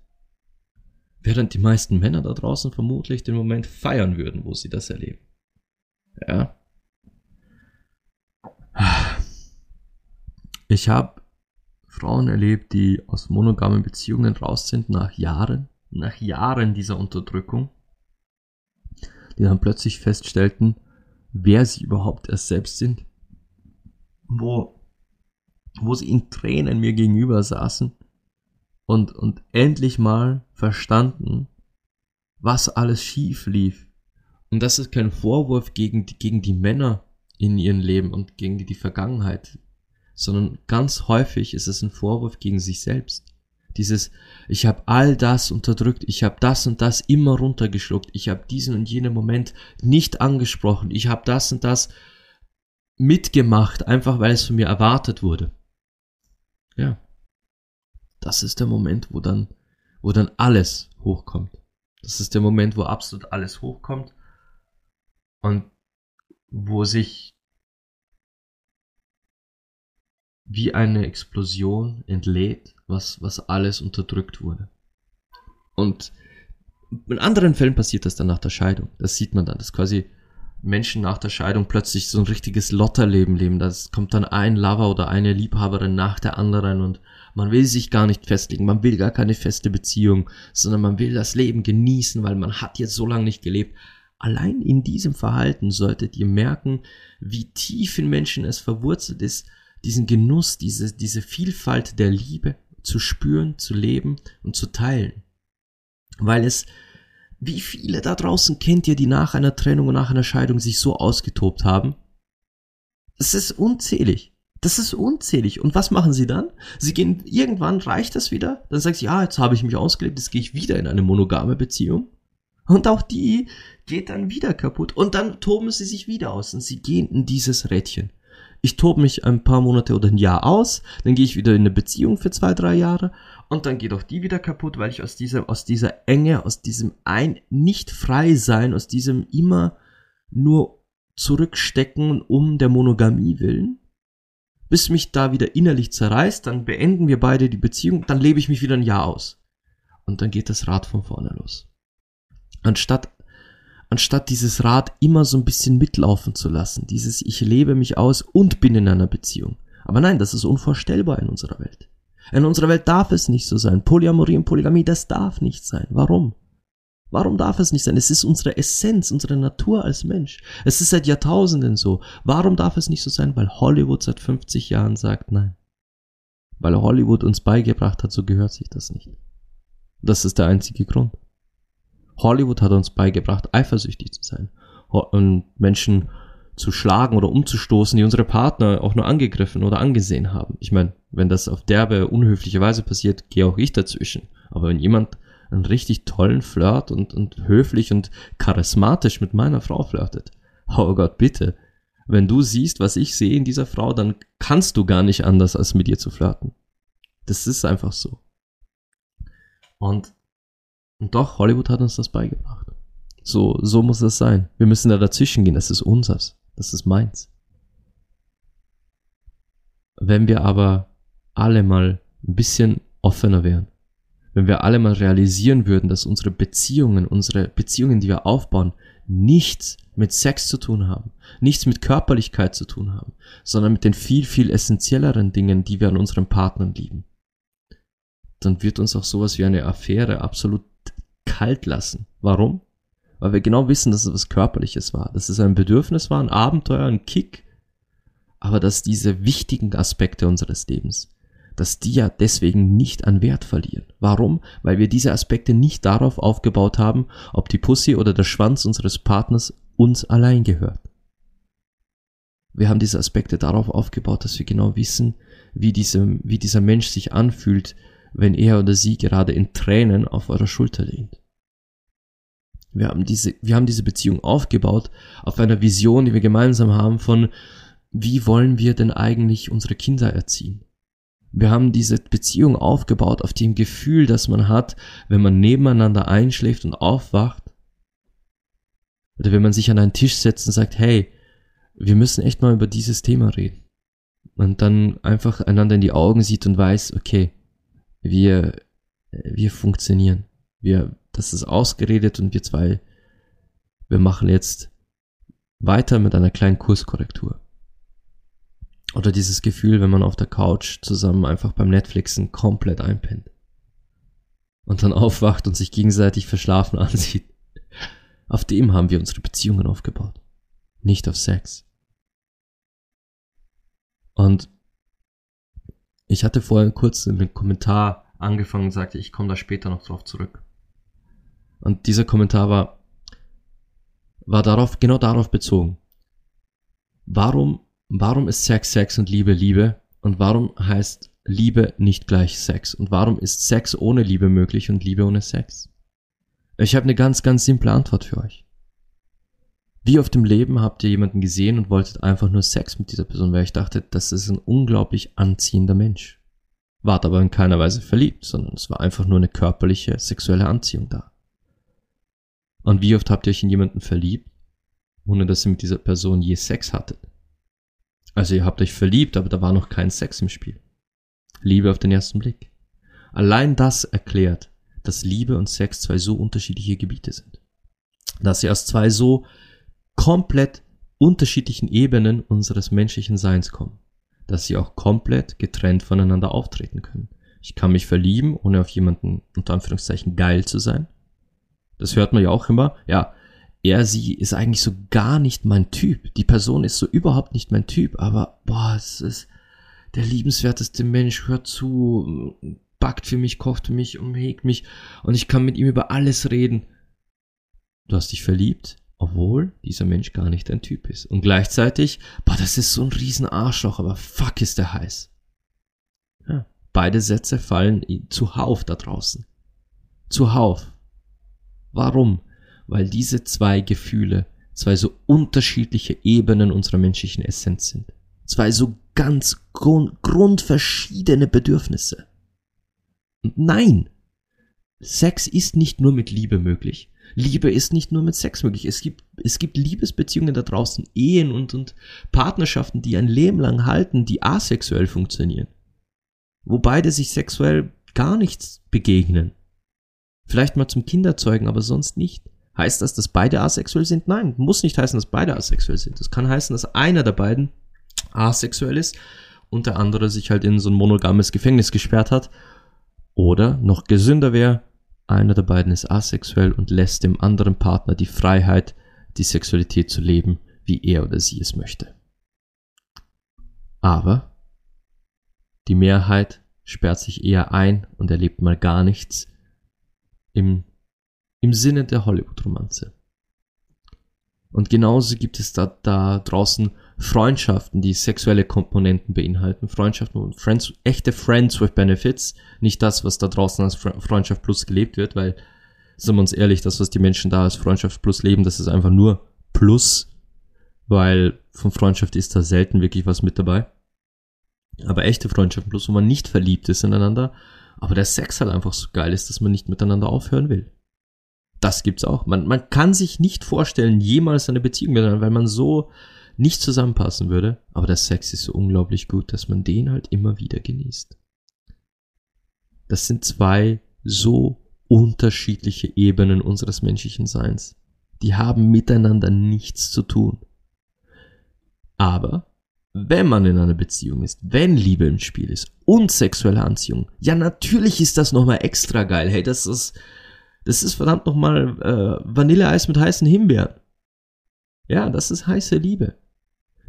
Während die meisten Männer da draußen vermutlich den Moment feiern würden, wo sie das erleben. Ja. Ich habe Frauen erlebt, die aus monogamen Beziehungen raus sind nach Jahren, nach Jahren dieser Unterdrückung, die dann plötzlich feststellten, wer sie überhaupt erst selbst sind, wo, wo sie in Tränen mir gegenüber saßen und, und endlich mal verstanden, was alles schief lief. Und das ist kein Vorwurf gegen die, gegen die Männer in ihrem Leben und gegen die, die Vergangenheit, sondern ganz häufig ist es ein Vorwurf gegen sich selbst. Dieses, ich habe all das unterdrückt, ich habe das und das immer runtergeschluckt, ich habe diesen und jenen Moment nicht angesprochen, ich habe das und das mitgemacht, einfach weil es von mir erwartet wurde. Ja. Das ist der Moment, wo dann, wo dann alles hochkommt. Das ist der Moment, wo absolut alles hochkommt und wo sich wie eine Explosion entlädt, was, was alles unterdrückt wurde. Und in anderen Fällen passiert das dann nach der Scheidung. Das sieht man dann, dass quasi Menschen nach der Scheidung plötzlich so ein richtiges Lotterleben leben. Das kommt dann ein Lover oder eine Liebhaberin nach der anderen und man will sich gar nicht festlegen, man will gar keine feste Beziehung, sondern man will das Leben genießen, weil man hat jetzt so lange nicht gelebt. Allein in diesem Verhalten solltet ihr merken, wie tief in Menschen es verwurzelt ist, diesen Genuss, diese, diese Vielfalt der Liebe zu spüren, zu leben und zu teilen. Weil es, wie viele da draußen kennt ihr, die nach einer Trennung und nach einer Scheidung sich so ausgetobt haben? Es ist unzählig. Das ist unzählig. Und was machen sie dann? Sie gehen, irgendwann reicht das wieder. Dann sagst du, ja, jetzt habe ich mich ausgelebt, jetzt gehe ich wieder in eine monogame Beziehung. Und auch die geht dann wieder kaputt. Und dann toben sie sich wieder aus und sie gehen in dieses Rädchen ich tobe mich ein paar Monate oder ein Jahr aus, dann gehe ich wieder in eine Beziehung für zwei, drei Jahre und dann geht auch die wieder kaputt, weil ich aus dieser, aus dieser Enge, aus diesem ein nicht frei sein, aus diesem immer nur zurückstecken um der Monogamie willen, bis mich da wieder innerlich zerreißt, dann beenden wir beide die Beziehung, dann lebe ich mich wieder ein Jahr aus. Und dann geht das Rad von vorne los. Anstatt anstatt dieses Rad immer so ein bisschen mitlaufen zu lassen. Dieses Ich lebe mich aus und bin in einer Beziehung. Aber nein, das ist unvorstellbar in unserer Welt. In unserer Welt darf es nicht so sein. Polyamorie und Polygamie, das darf nicht sein. Warum? Warum darf es nicht sein? Es ist unsere Essenz, unsere Natur als Mensch. Es ist seit Jahrtausenden so. Warum darf es nicht so sein? Weil Hollywood seit 50 Jahren sagt nein. Weil Hollywood uns beigebracht hat, so gehört sich das nicht. Das ist der einzige Grund. Hollywood hat uns beigebracht, eifersüchtig zu sein und Menschen zu schlagen oder umzustoßen, die unsere Partner auch nur angegriffen oder angesehen haben. Ich meine, wenn das auf derbe, unhöfliche Weise passiert, gehe auch ich dazwischen. Aber wenn jemand einen richtig tollen Flirt und, und höflich und charismatisch mit meiner Frau flirtet, oh Gott, bitte. Wenn du siehst, was ich sehe in dieser Frau, dann kannst du gar nicht anders, als mit ihr zu flirten. Das ist einfach so. Und und doch, Hollywood hat uns das beigebracht. So, so muss es sein. Wir müssen da dazwischen gehen. Das ist unseres. Das ist meins. Wenn wir aber alle mal ein bisschen offener wären, wenn wir alle mal realisieren würden, dass unsere Beziehungen, unsere Beziehungen, die wir aufbauen, nichts mit Sex zu tun haben, nichts mit Körperlichkeit zu tun haben, sondern mit den viel, viel essentielleren Dingen, die wir an unseren Partnern lieben, dann wird uns auch sowas wie eine Affäre absolut kalt lassen. Warum? Weil wir genau wissen, dass es was Körperliches war, dass es ein Bedürfnis war, ein Abenteuer, ein Kick, aber dass diese wichtigen Aspekte unseres Lebens, dass die ja deswegen nicht an Wert verlieren. Warum? Weil wir diese Aspekte nicht darauf aufgebaut haben, ob die Pussy oder der Schwanz unseres Partners uns allein gehört. Wir haben diese Aspekte darauf aufgebaut, dass wir genau wissen, wie, diese, wie dieser Mensch sich anfühlt, wenn er oder sie gerade in Tränen auf eurer Schulter lehnt. Wir haben diese, wir haben diese Beziehung aufgebaut auf einer Vision, die wir gemeinsam haben von, wie wollen wir denn eigentlich unsere Kinder erziehen? Wir haben diese Beziehung aufgebaut auf dem Gefühl, das man hat, wenn man nebeneinander einschläft und aufwacht. Oder wenn man sich an einen Tisch setzt und sagt, hey, wir müssen echt mal über dieses Thema reden. Und dann einfach einander in die Augen sieht und weiß, okay, wir, wir funktionieren. Wir, das ist ausgeredet und wir zwei, wir machen jetzt weiter mit einer kleinen Kurskorrektur. Oder dieses Gefühl, wenn man auf der Couch zusammen einfach beim Netflixen komplett einpennt. Und dann aufwacht und sich gegenseitig verschlafen ansieht. Auf dem haben wir unsere Beziehungen aufgebaut. Nicht auf Sex. Und ich hatte vorher kurz in einem Kommentar angefangen und sagte, ich komme da später noch drauf zurück. Und dieser Kommentar war, war darauf, genau darauf bezogen. Warum warum ist Sex Sex und Liebe Liebe? Und warum heißt Liebe nicht gleich Sex? Und warum ist Sex ohne Liebe möglich und Liebe ohne Sex? Ich habe eine ganz, ganz simple Antwort für euch. Wie oft im Leben habt ihr jemanden gesehen und wolltet einfach nur Sex mit dieser Person, weil ich dachte, das ist ein unglaublich anziehender Mensch. Wart aber in keiner Weise verliebt, sondern es war einfach nur eine körperliche, sexuelle Anziehung da. Und wie oft habt ihr euch in jemanden verliebt, ohne dass ihr mit dieser Person je Sex hattet? Also ihr habt euch verliebt, aber da war noch kein Sex im Spiel. Liebe auf den ersten Blick. Allein das erklärt, dass Liebe und Sex zwei so unterschiedliche Gebiete sind. Dass sie aus zwei so komplett unterschiedlichen Ebenen unseres menschlichen Seins kommen. Dass sie auch komplett getrennt voneinander auftreten können. Ich kann mich verlieben, ohne auf jemanden unter Anführungszeichen geil zu sein. Das hört man ja auch immer. Ja, er, sie ist eigentlich so gar nicht mein Typ. Die Person ist so überhaupt nicht mein Typ, aber boah, es ist der liebenswerteste Mensch, hört zu, backt für mich, kocht für mich, umhegt mich und ich kann mit ihm über alles reden. Du hast dich verliebt, obwohl dieser Mensch gar nicht dein Typ ist. Und gleichzeitig, boah, das ist so ein riesen Arschloch, aber fuck ist der heiß. Ja, beide Sätze fallen zuhauf da draußen. Zuhauf. Warum? weil diese zwei Gefühle zwei so unterschiedliche Ebenen unserer menschlichen Essenz sind. Zwei so ganz grund grundverschiedene Bedürfnisse. Und nein, Sex ist nicht nur mit Liebe möglich. Liebe ist nicht nur mit Sex möglich. Es gibt, es gibt Liebesbeziehungen da draußen, Ehen und, und Partnerschaften, die ein Leben lang halten, die asexuell funktionieren. Wo beide sich sexuell gar nichts begegnen. Vielleicht mal zum Kinderzeugen, aber sonst nicht. Heißt das, dass beide asexuell sind? Nein, muss nicht heißen, dass beide asexuell sind. Es kann heißen, dass einer der beiden asexuell ist und der andere sich halt in so ein monogames Gefängnis gesperrt hat. Oder noch gesünder wäre, einer der beiden ist asexuell und lässt dem anderen Partner die Freiheit, die Sexualität zu leben, wie er oder sie es möchte. Aber die Mehrheit sperrt sich eher ein und erlebt mal gar nichts im im Sinne der Hollywood-Romanze. Und genauso gibt es da, da draußen Freundschaften, die sexuelle Komponenten beinhalten. Freundschaften und Friends, echte Friends with Benefits. Nicht das, was da draußen als Freundschaft plus gelebt wird, weil, sind wir uns ehrlich, das, was die Menschen da als Freundschaft plus leben, das ist einfach nur plus, weil von Freundschaft ist da selten wirklich was mit dabei. Aber echte Freundschaften plus, wo man nicht verliebt ist ineinander, aber der Sex halt einfach so geil ist, dass man nicht miteinander aufhören will. Das gibt's auch. Man, man kann sich nicht vorstellen, jemals eine Beziehung miteinander, weil man so nicht zusammenpassen würde. Aber der Sex ist so unglaublich gut, dass man den halt immer wieder genießt. Das sind zwei so unterschiedliche Ebenen unseres menschlichen Seins. Die haben miteinander nichts zu tun. Aber wenn man in einer Beziehung ist, wenn Liebe im Spiel ist und sexuelle Anziehung, ja natürlich ist das nochmal extra geil. Hey, das ist, das ist verdammt nochmal äh, Vanilleeis mit heißen Himbeeren. Ja, das ist heiße Liebe.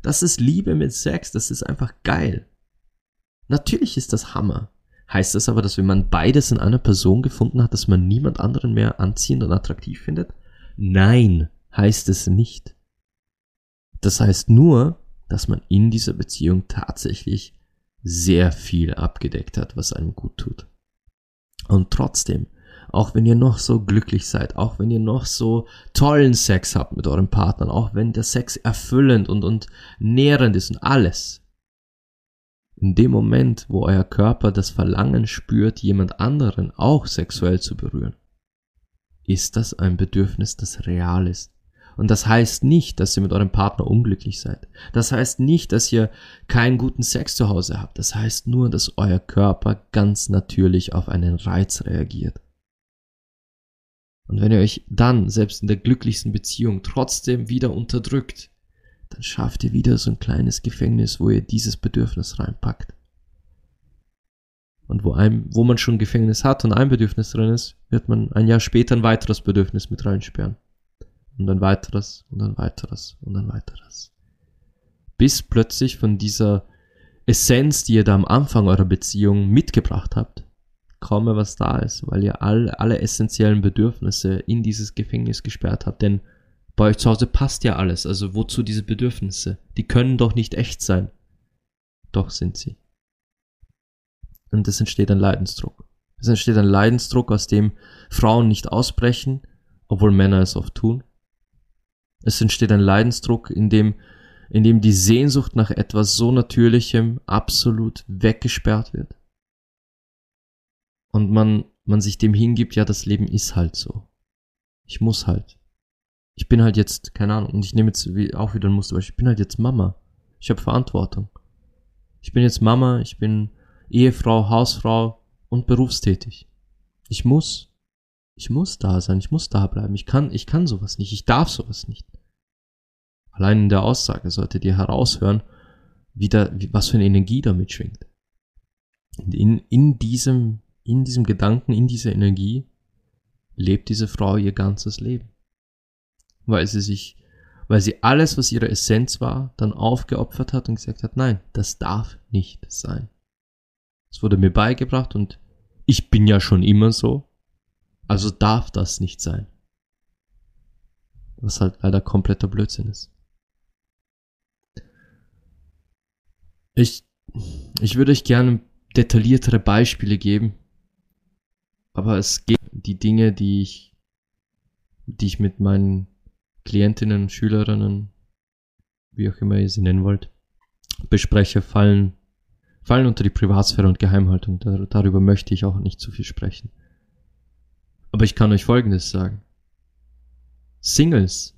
Das ist Liebe mit Sex. Das ist einfach geil. Natürlich ist das Hammer. Heißt das aber, dass wenn man beides in einer Person gefunden hat, dass man niemand anderen mehr anziehend und attraktiv findet? Nein, heißt es nicht. Das heißt nur, dass man in dieser Beziehung tatsächlich sehr viel abgedeckt hat, was einem gut tut. Und trotzdem auch wenn ihr noch so glücklich seid, auch wenn ihr noch so tollen Sex habt mit euren Partnern, auch wenn der Sex erfüllend und, und nährend ist und alles. In dem Moment, wo euer Körper das Verlangen spürt, jemand anderen auch sexuell zu berühren, ist das ein Bedürfnis, das real ist. Und das heißt nicht, dass ihr mit eurem Partner unglücklich seid. Das heißt nicht, dass ihr keinen guten Sex zu Hause habt. Das heißt nur, dass euer Körper ganz natürlich auf einen Reiz reagiert. Und wenn ihr euch dann, selbst in der glücklichsten Beziehung, trotzdem wieder unterdrückt, dann schafft ihr wieder so ein kleines Gefängnis, wo ihr dieses Bedürfnis reinpackt. Und wo, einem, wo man schon Gefängnis hat und ein Bedürfnis drin ist, wird man ein Jahr später ein weiteres Bedürfnis mit reinsperren. Und ein weiteres und ein weiteres und ein weiteres. Bis plötzlich von dieser Essenz, die ihr da am Anfang eurer Beziehung mitgebracht habt, kaum mehr was da ist, weil ihr all, alle essentiellen Bedürfnisse in dieses Gefängnis gesperrt habt. Denn bei euch zu Hause passt ja alles. Also wozu diese Bedürfnisse? Die können doch nicht echt sein. Doch sind sie. Und es entsteht ein Leidensdruck. Es entsteht ein Leidensdruck, aus dem Frauen nicht ausbrechen, obwohl Männer es oft tun. Es entsteht ein Leidensdruck, in dem, in dem die Sehnsucht nach etwas so Natürlichem absolut weggesperrt wird. Und man, man sich dem hingibt, ja, das Leben ist halt so. Ich muss halt. Ich bin halt jetzt, keine Ahnung, und ich nehme jetzt auch wieder ein Muster, ich bin halt jetzt Mama. Ich habe Verantwortung. Ich bin jetzt Mama, ich bin Ehefrau, Hausfrau und berufstätig. Ich muss. Ich muss da sein, ich muss da bleiben. Ich kann, ich kann sowas nicht, ich darf sowas nicht. Allein in der Aussage solltet ihr heraushören, wie da, wie, was für eine Energie damit schwingt. In, in diesem, in diesem Gedanken, in dieser Energie lebt diese Frau ihr ganzes Leben. Weil sie sich, weil sie alles, was ihre Essenz war, dann aufgeopfert hat und gesagt hat, nein, das darf nicht sein. Es wurde mir beigebracht und ich bin ja schon immer so. Also darf das nicht sein. Was halt leider kompletter Blödsinn ist. Ich, ich würde euch gerne detailliertere Beispiele geben. Aber es geht die Dinge, die ich, die ich mit meinen Klientinnen, Schülerinnen, wie auch immer ihr sie nennen wollt, bespreche, fallen fallen unter die Privatsphäre und Geheimhaltung. Dar darüber möchte ich auch nicht zu viel sprechen. Aber ich kann euch Folgendes sagen. Singles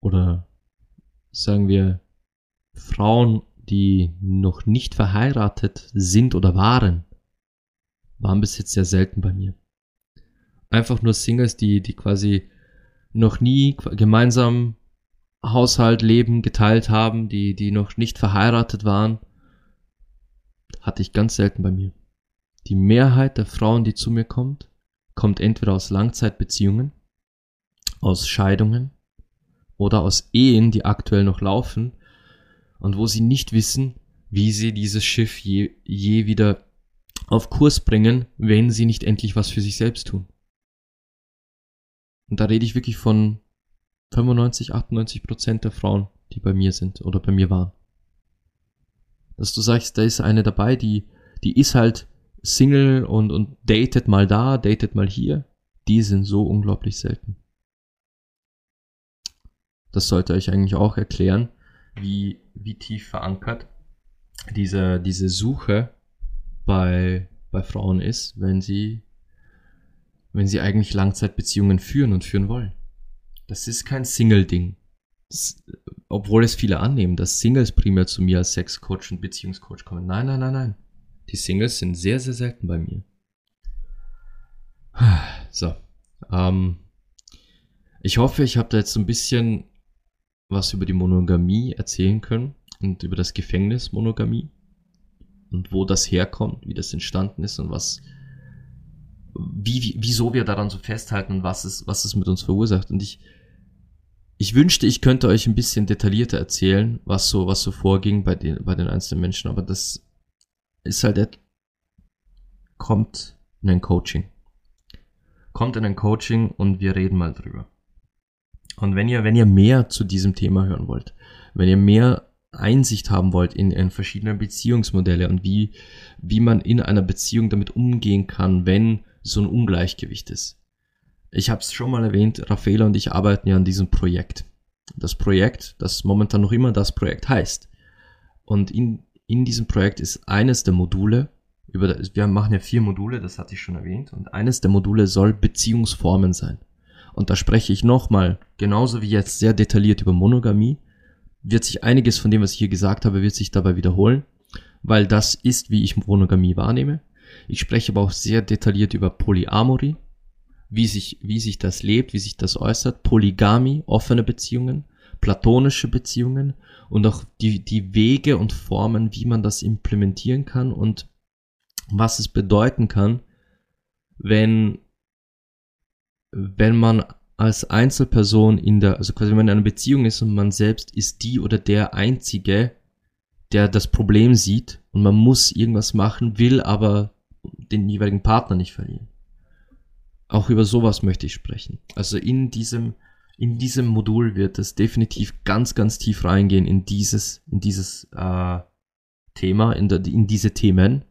oder sagen wir Frauen, die noch nicht verheiratet sind oder waren, waren bis jetzt sehr selten bei mir. Einfach nur Singles, die, die quasi noch nie gemeinsam Haushalt, Leben geteilt haben, die, die noch nicht verheiratet waren hatte ich ganz selten bei mir. Die Mehrheit der Frauen, die zu mir kommt, kommt entweder aus Langzeitbeziehungen, aus Scheidungen oder aus Ehen, die aktuell noch laufen und wo sie nicht wissen, wie sie dieses Schiff je, je wieder auf Kurs bringen, wenn sie nicht endlich was für sich selbst tun. Und da rede ich wirklich von 95, 98 Prozent der Frauen, die bei mir sind oder bei mir waren dass du sagst, da ist eine dabei, die, die ist halt Single und, und datet mal da, datet mal hier, die sind so unglaublich selten. Das sollte euch eigentlich auch erklären, wie, wie tief verankert diese, diese Suche bei, bei Frauen ist, wenn sie, wenn sie eigentlich Langzeitbeziehungen führen und führen wollen. Das ist kein Single-Ding obwohl es viele annehmen, dass Singles primär zu mir als Sexcoach und Beziehungscoach kommen. Nein, nein, nein, nein. Die Singles sind sehr, sehr selten bei mir. So. Ähm, ich hoffe, ich habe da jetzt so ein bisschen was über die Monogamie erzählen können und über das Gefängnis Monogamie und wo das herkommt, wie das entstanden ist und was, wie, wie, wieso wir daran so festhalten und was es, was es mit uns verursacht. Und ich, ich wünschte, ich könnte euch ein bisschen detaillierter erzählen, was so, was so vorging bei den, bei den einzelnen Menschen, aber das ist halt, kommt in ein Coaching. Kommt in ein Coaching und wir reden mal drüber. Und wenn ihr, wenn ihr mehr zu diesem Thema hören wollt, wenn ihr mehr Einsicht haben wollt in, in verschiedene Beziehungsmodelle und wie, wie man in einer Beziehung damit umgehen kann, wenn so ein Ungleichgewicht ist, ich habe es schon mal erwähnt, Raffaela und ich arbeiten ja an diesem Projekt. Das Projekt, das momentan noch immer das Projekt heißt. Und in, in diesem Projekt ist eines der Module, über, wir machen ja vier Module, das hatte ich schon erwähnt, und eines der Module soll Beziehungsformen sein. Und da spreche ich nochmal, genauso wie jetzt sehr detailliert über Monogamie, wird sich einiges von dem, was ich hier gesagt habe, wird sich dabei wiederholen, weil das ist, wie ich Monogamie wahrnehme. Ich spreche aber auch sehr detailliert über Polyamorie, wie sich, wie sich das lebt, wie sich das äußert, Polygamie, offene Beziehungen, platonische Beziehungen und auch die, die Wege und Formen, wie man das implementieren kann und was es bedeuten kann, wenn, wenn man als Einzelperson in der, also quasi wenn man in einer Beziehung ist und man selbst ist die oder der Einzige, der das Problem sieht und man muss irgendwas machen, will aber den jeweiligen Partner nicht verlieren. Auch über sowas möchte ich sprechen. Also in diesem, in diesem Modul wird es definitiv ganz, ganz tief reingehen in dieses, in dieses äh, Thema, in, der, in diese Themen.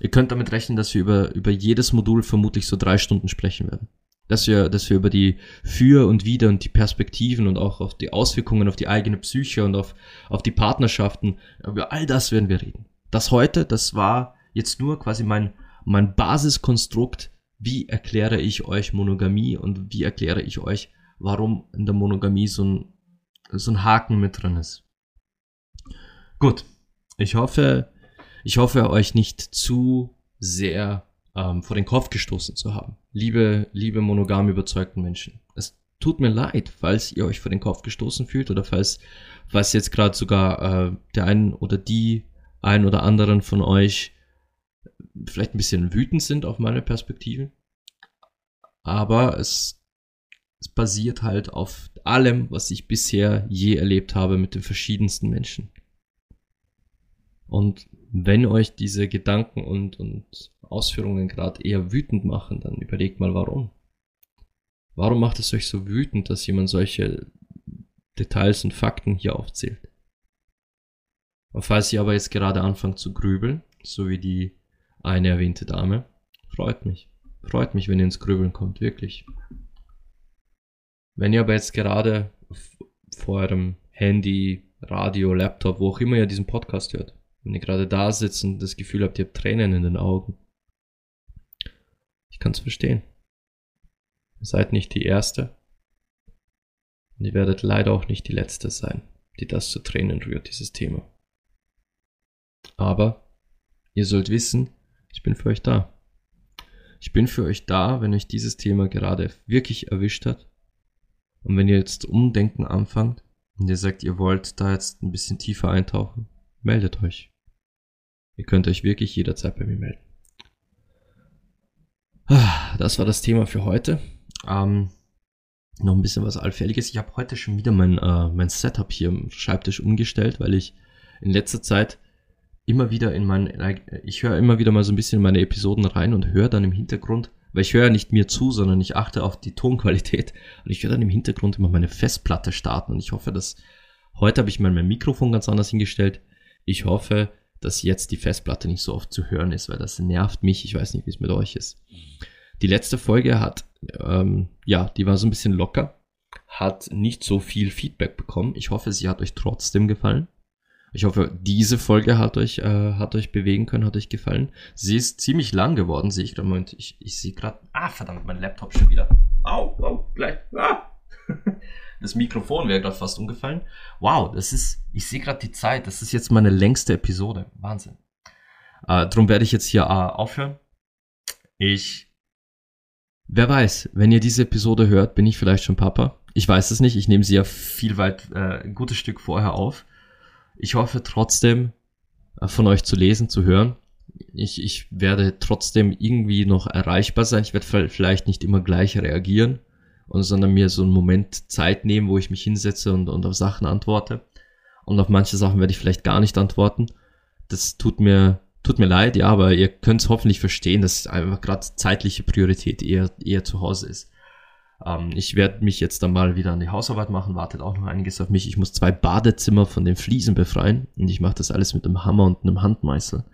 Ihr könnt damit rechnen, dass wir über, über jedes Modul vermutlich so drei Stunden sprechen werden. Dass wir, dass wir über die Für und Wider und die Perspektiven und auch auf die Auswirkungen auf die eigene Psyche und auf, auf die Partnerschaften, über all das werden wir reden. Das heute, das war jetzt nur quasi mein, mein Basiskonstrukt, wie erkläre ich euch Monogamie und wie erkläre ich euch, warum in der Monogamie so ein, so ein Haken mit drin ist. Gut, ich hoffe, ich hoffe euch nicht zu sehr ähm, vor den Kopf gestoßen zu haben. Liebe, liebe monogam überzeugten Menschen. Es tut mir leid, falls ihr euch vor den Kopf gestoßen fühlt oder falls, falls jetzt gerade sogar äh, der einen oder die ein oder anderen von euch vielleicht ein bisschen wütend sind auf meine Perspektive. Aber es, es basiert halt auf allem, was ich bisher je erlebt habe mit den verschiedensten Menschen. Und wenn euch diese Gedanken und, und Ausführungen gerade eher wütend machen, dann überlegt mal warum. Warum macht es euch so wütend, dass jemand solche Details und Fakten hier aufzählt? Und falls ihr aber jetzt gerade anfangt zu grübeln, so wie die eine erwähnte Dame. Freut mich. Freut mich, wenn ihr ins Grübeln kommt, wirklich. Wenn ihr aber jetzt gerade vor eurem Handy, Radio, Laptop, wo auch immer ihr diesen Podcast hört, wenn ihr gerade da sitzt und das Gefühl habt, ihr habt Tränen in den Augen, ich kann es verstehen. Ihr seid nicht die Erste und ihr werdet leider auch nicht die Letzte sein, die das zu Tränen rührt, dieses Thema. Aber ihr sollt wissen, ich bin für euch da. Ich bin für euch da, wenn euch dieses Thema gerade wirklich erwischt hat. Und wenn ihr jetzt umdenken anfangt und ihr sagt, ihr wollt da jetzt ein bisschen tiefer eintauchen, meldet euch. Ihr könnt euch wirklich jederzeit bei mir melden. Ah, das war das Thema für heute. Ähm, noch ein bisschen was Allfälliges. Ich habe heute schon wieder mein, äh, mein Setup hier im Schreibtisch umgestellt, weil ich in letzter Zeit immer wieder in mein, ich höre immer wieder mal so ein bisschen in meine Episoden rein und höre dann im Hintergrund, weil ich höre ja nicht mir zu, sondern ich achte auf die Tonqualität und ich höre dann im Hintergrund immer meine Festplatte starten und ich hoffe, dass heute habe ich mal mein Mikrofon ganz anders hingestellt. Ich hoffe, dass jetzt die Festplatte nicht so oft zu hören ist, weil das nervt mich. Ich weiß nicht, wie es mit euch ist. Die letzte Folge hat, ähm, ja, die war so ein bisschen locker, hat nicht so viel Feedback bekommen. Ich hoffe, sie hat euch trotzdem gefallen. Ich hoffe, diese Folge hat euch, äh, hat euch bewegen können, hat euch gefallen. Sie ist ziemlich lang geworden, sehe ich gerade. Moment, ich, ich sehe gerade. Ah, verdammt, mein Laptop schon wieder. Au, au, gleich. Ah. Das Mikrofon wäre gerade fast umgefallen. Wow, das ist, ich sehe gerade die Zeit. Das ist jetzt meine längste Episode. Wahnsinn. Äh, drum werde ich jetzt hier äh, aufhören. Ich, wer weiß, wenn ihr diese Episode hört, bin ich vielleicht schon Papa. Ich weiß es nicht. Ich nehme sie ja viel weit, äh, ein gutes Stück vorher auf. Ich hoffe trotzdem äh, von euch zu lesen, zu hören. Ich, ich werde trotzdem irgendwie noch erreichbar sein. Ich werde vielleicht nicht immer gleich reagieren, sondern mir so einen Moment Zeit nehmen, wo ich mich hinsetze und, und auf Sachen antworte. Und auf manche Sachen werde ich vielleicht gar nicht antworten. Das tut mir, tut mir leid, ja, aber ihr könnt es hoffentlich verstehen, dass einfach gerade zeitliche Priorität eher, eher zu Hause ist. Ähm, ich werde mich jetzt dann mal wieder an die Hausarbeit machen, wartet auch noch einiges auf mich. Ich muss zwei Badezimmer von den Fliesen befreien und ich mache das alles mit einem Hammer und einem Handmeißel.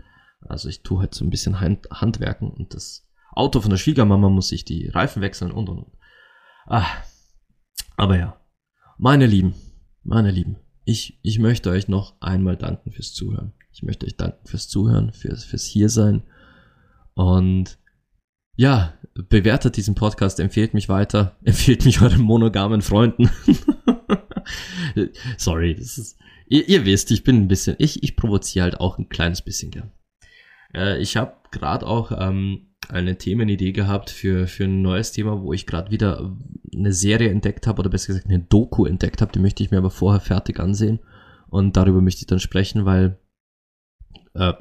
Also ich tue halt so ein bisschen Hand Handwerken und das Auto von der Schwiegermama muss ich die Reifen wechseln und und und. Ah, aber ja, meine Lieben, meine Lieben, ich, ich möchte euch noch einmal danken fürs Zuhören. Ich möchte euch danken fürs Zuhören, fürs, fürs Hiersein. Und ja, bewertet diesen Podcast, empfehlt mich weiter, empfehlt mich euren monogamen Freunden. Sorry, das ist, ihr, ihr, wisst, ich bin ein bisschen, ich, ich provoziere halt auch ein kleines bisschen gern. Äh, ich habe gerade auch ähm, eine Themenidee gehabt für, für ein neues Thema, wo ich gerade wieder eine Serie entdeckt habe oder besser gesagt eine Doku entdeckt habe. Die möchte ich mir aber vorher fertig ansehen und darüber möchte ich dann sprechen, weil äh,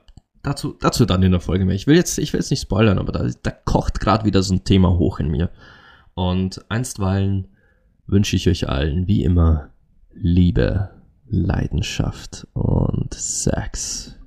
dazu, dazu dann in der Folge mehr. Ich will jetzt, ich will jetzt nicht spoilern, aber da, da kocht gerade wieder so ein Thema hoch in mir. Und einstweilen wünsche ich euch allen wie immer Liebe, Leidenschaft und Sex.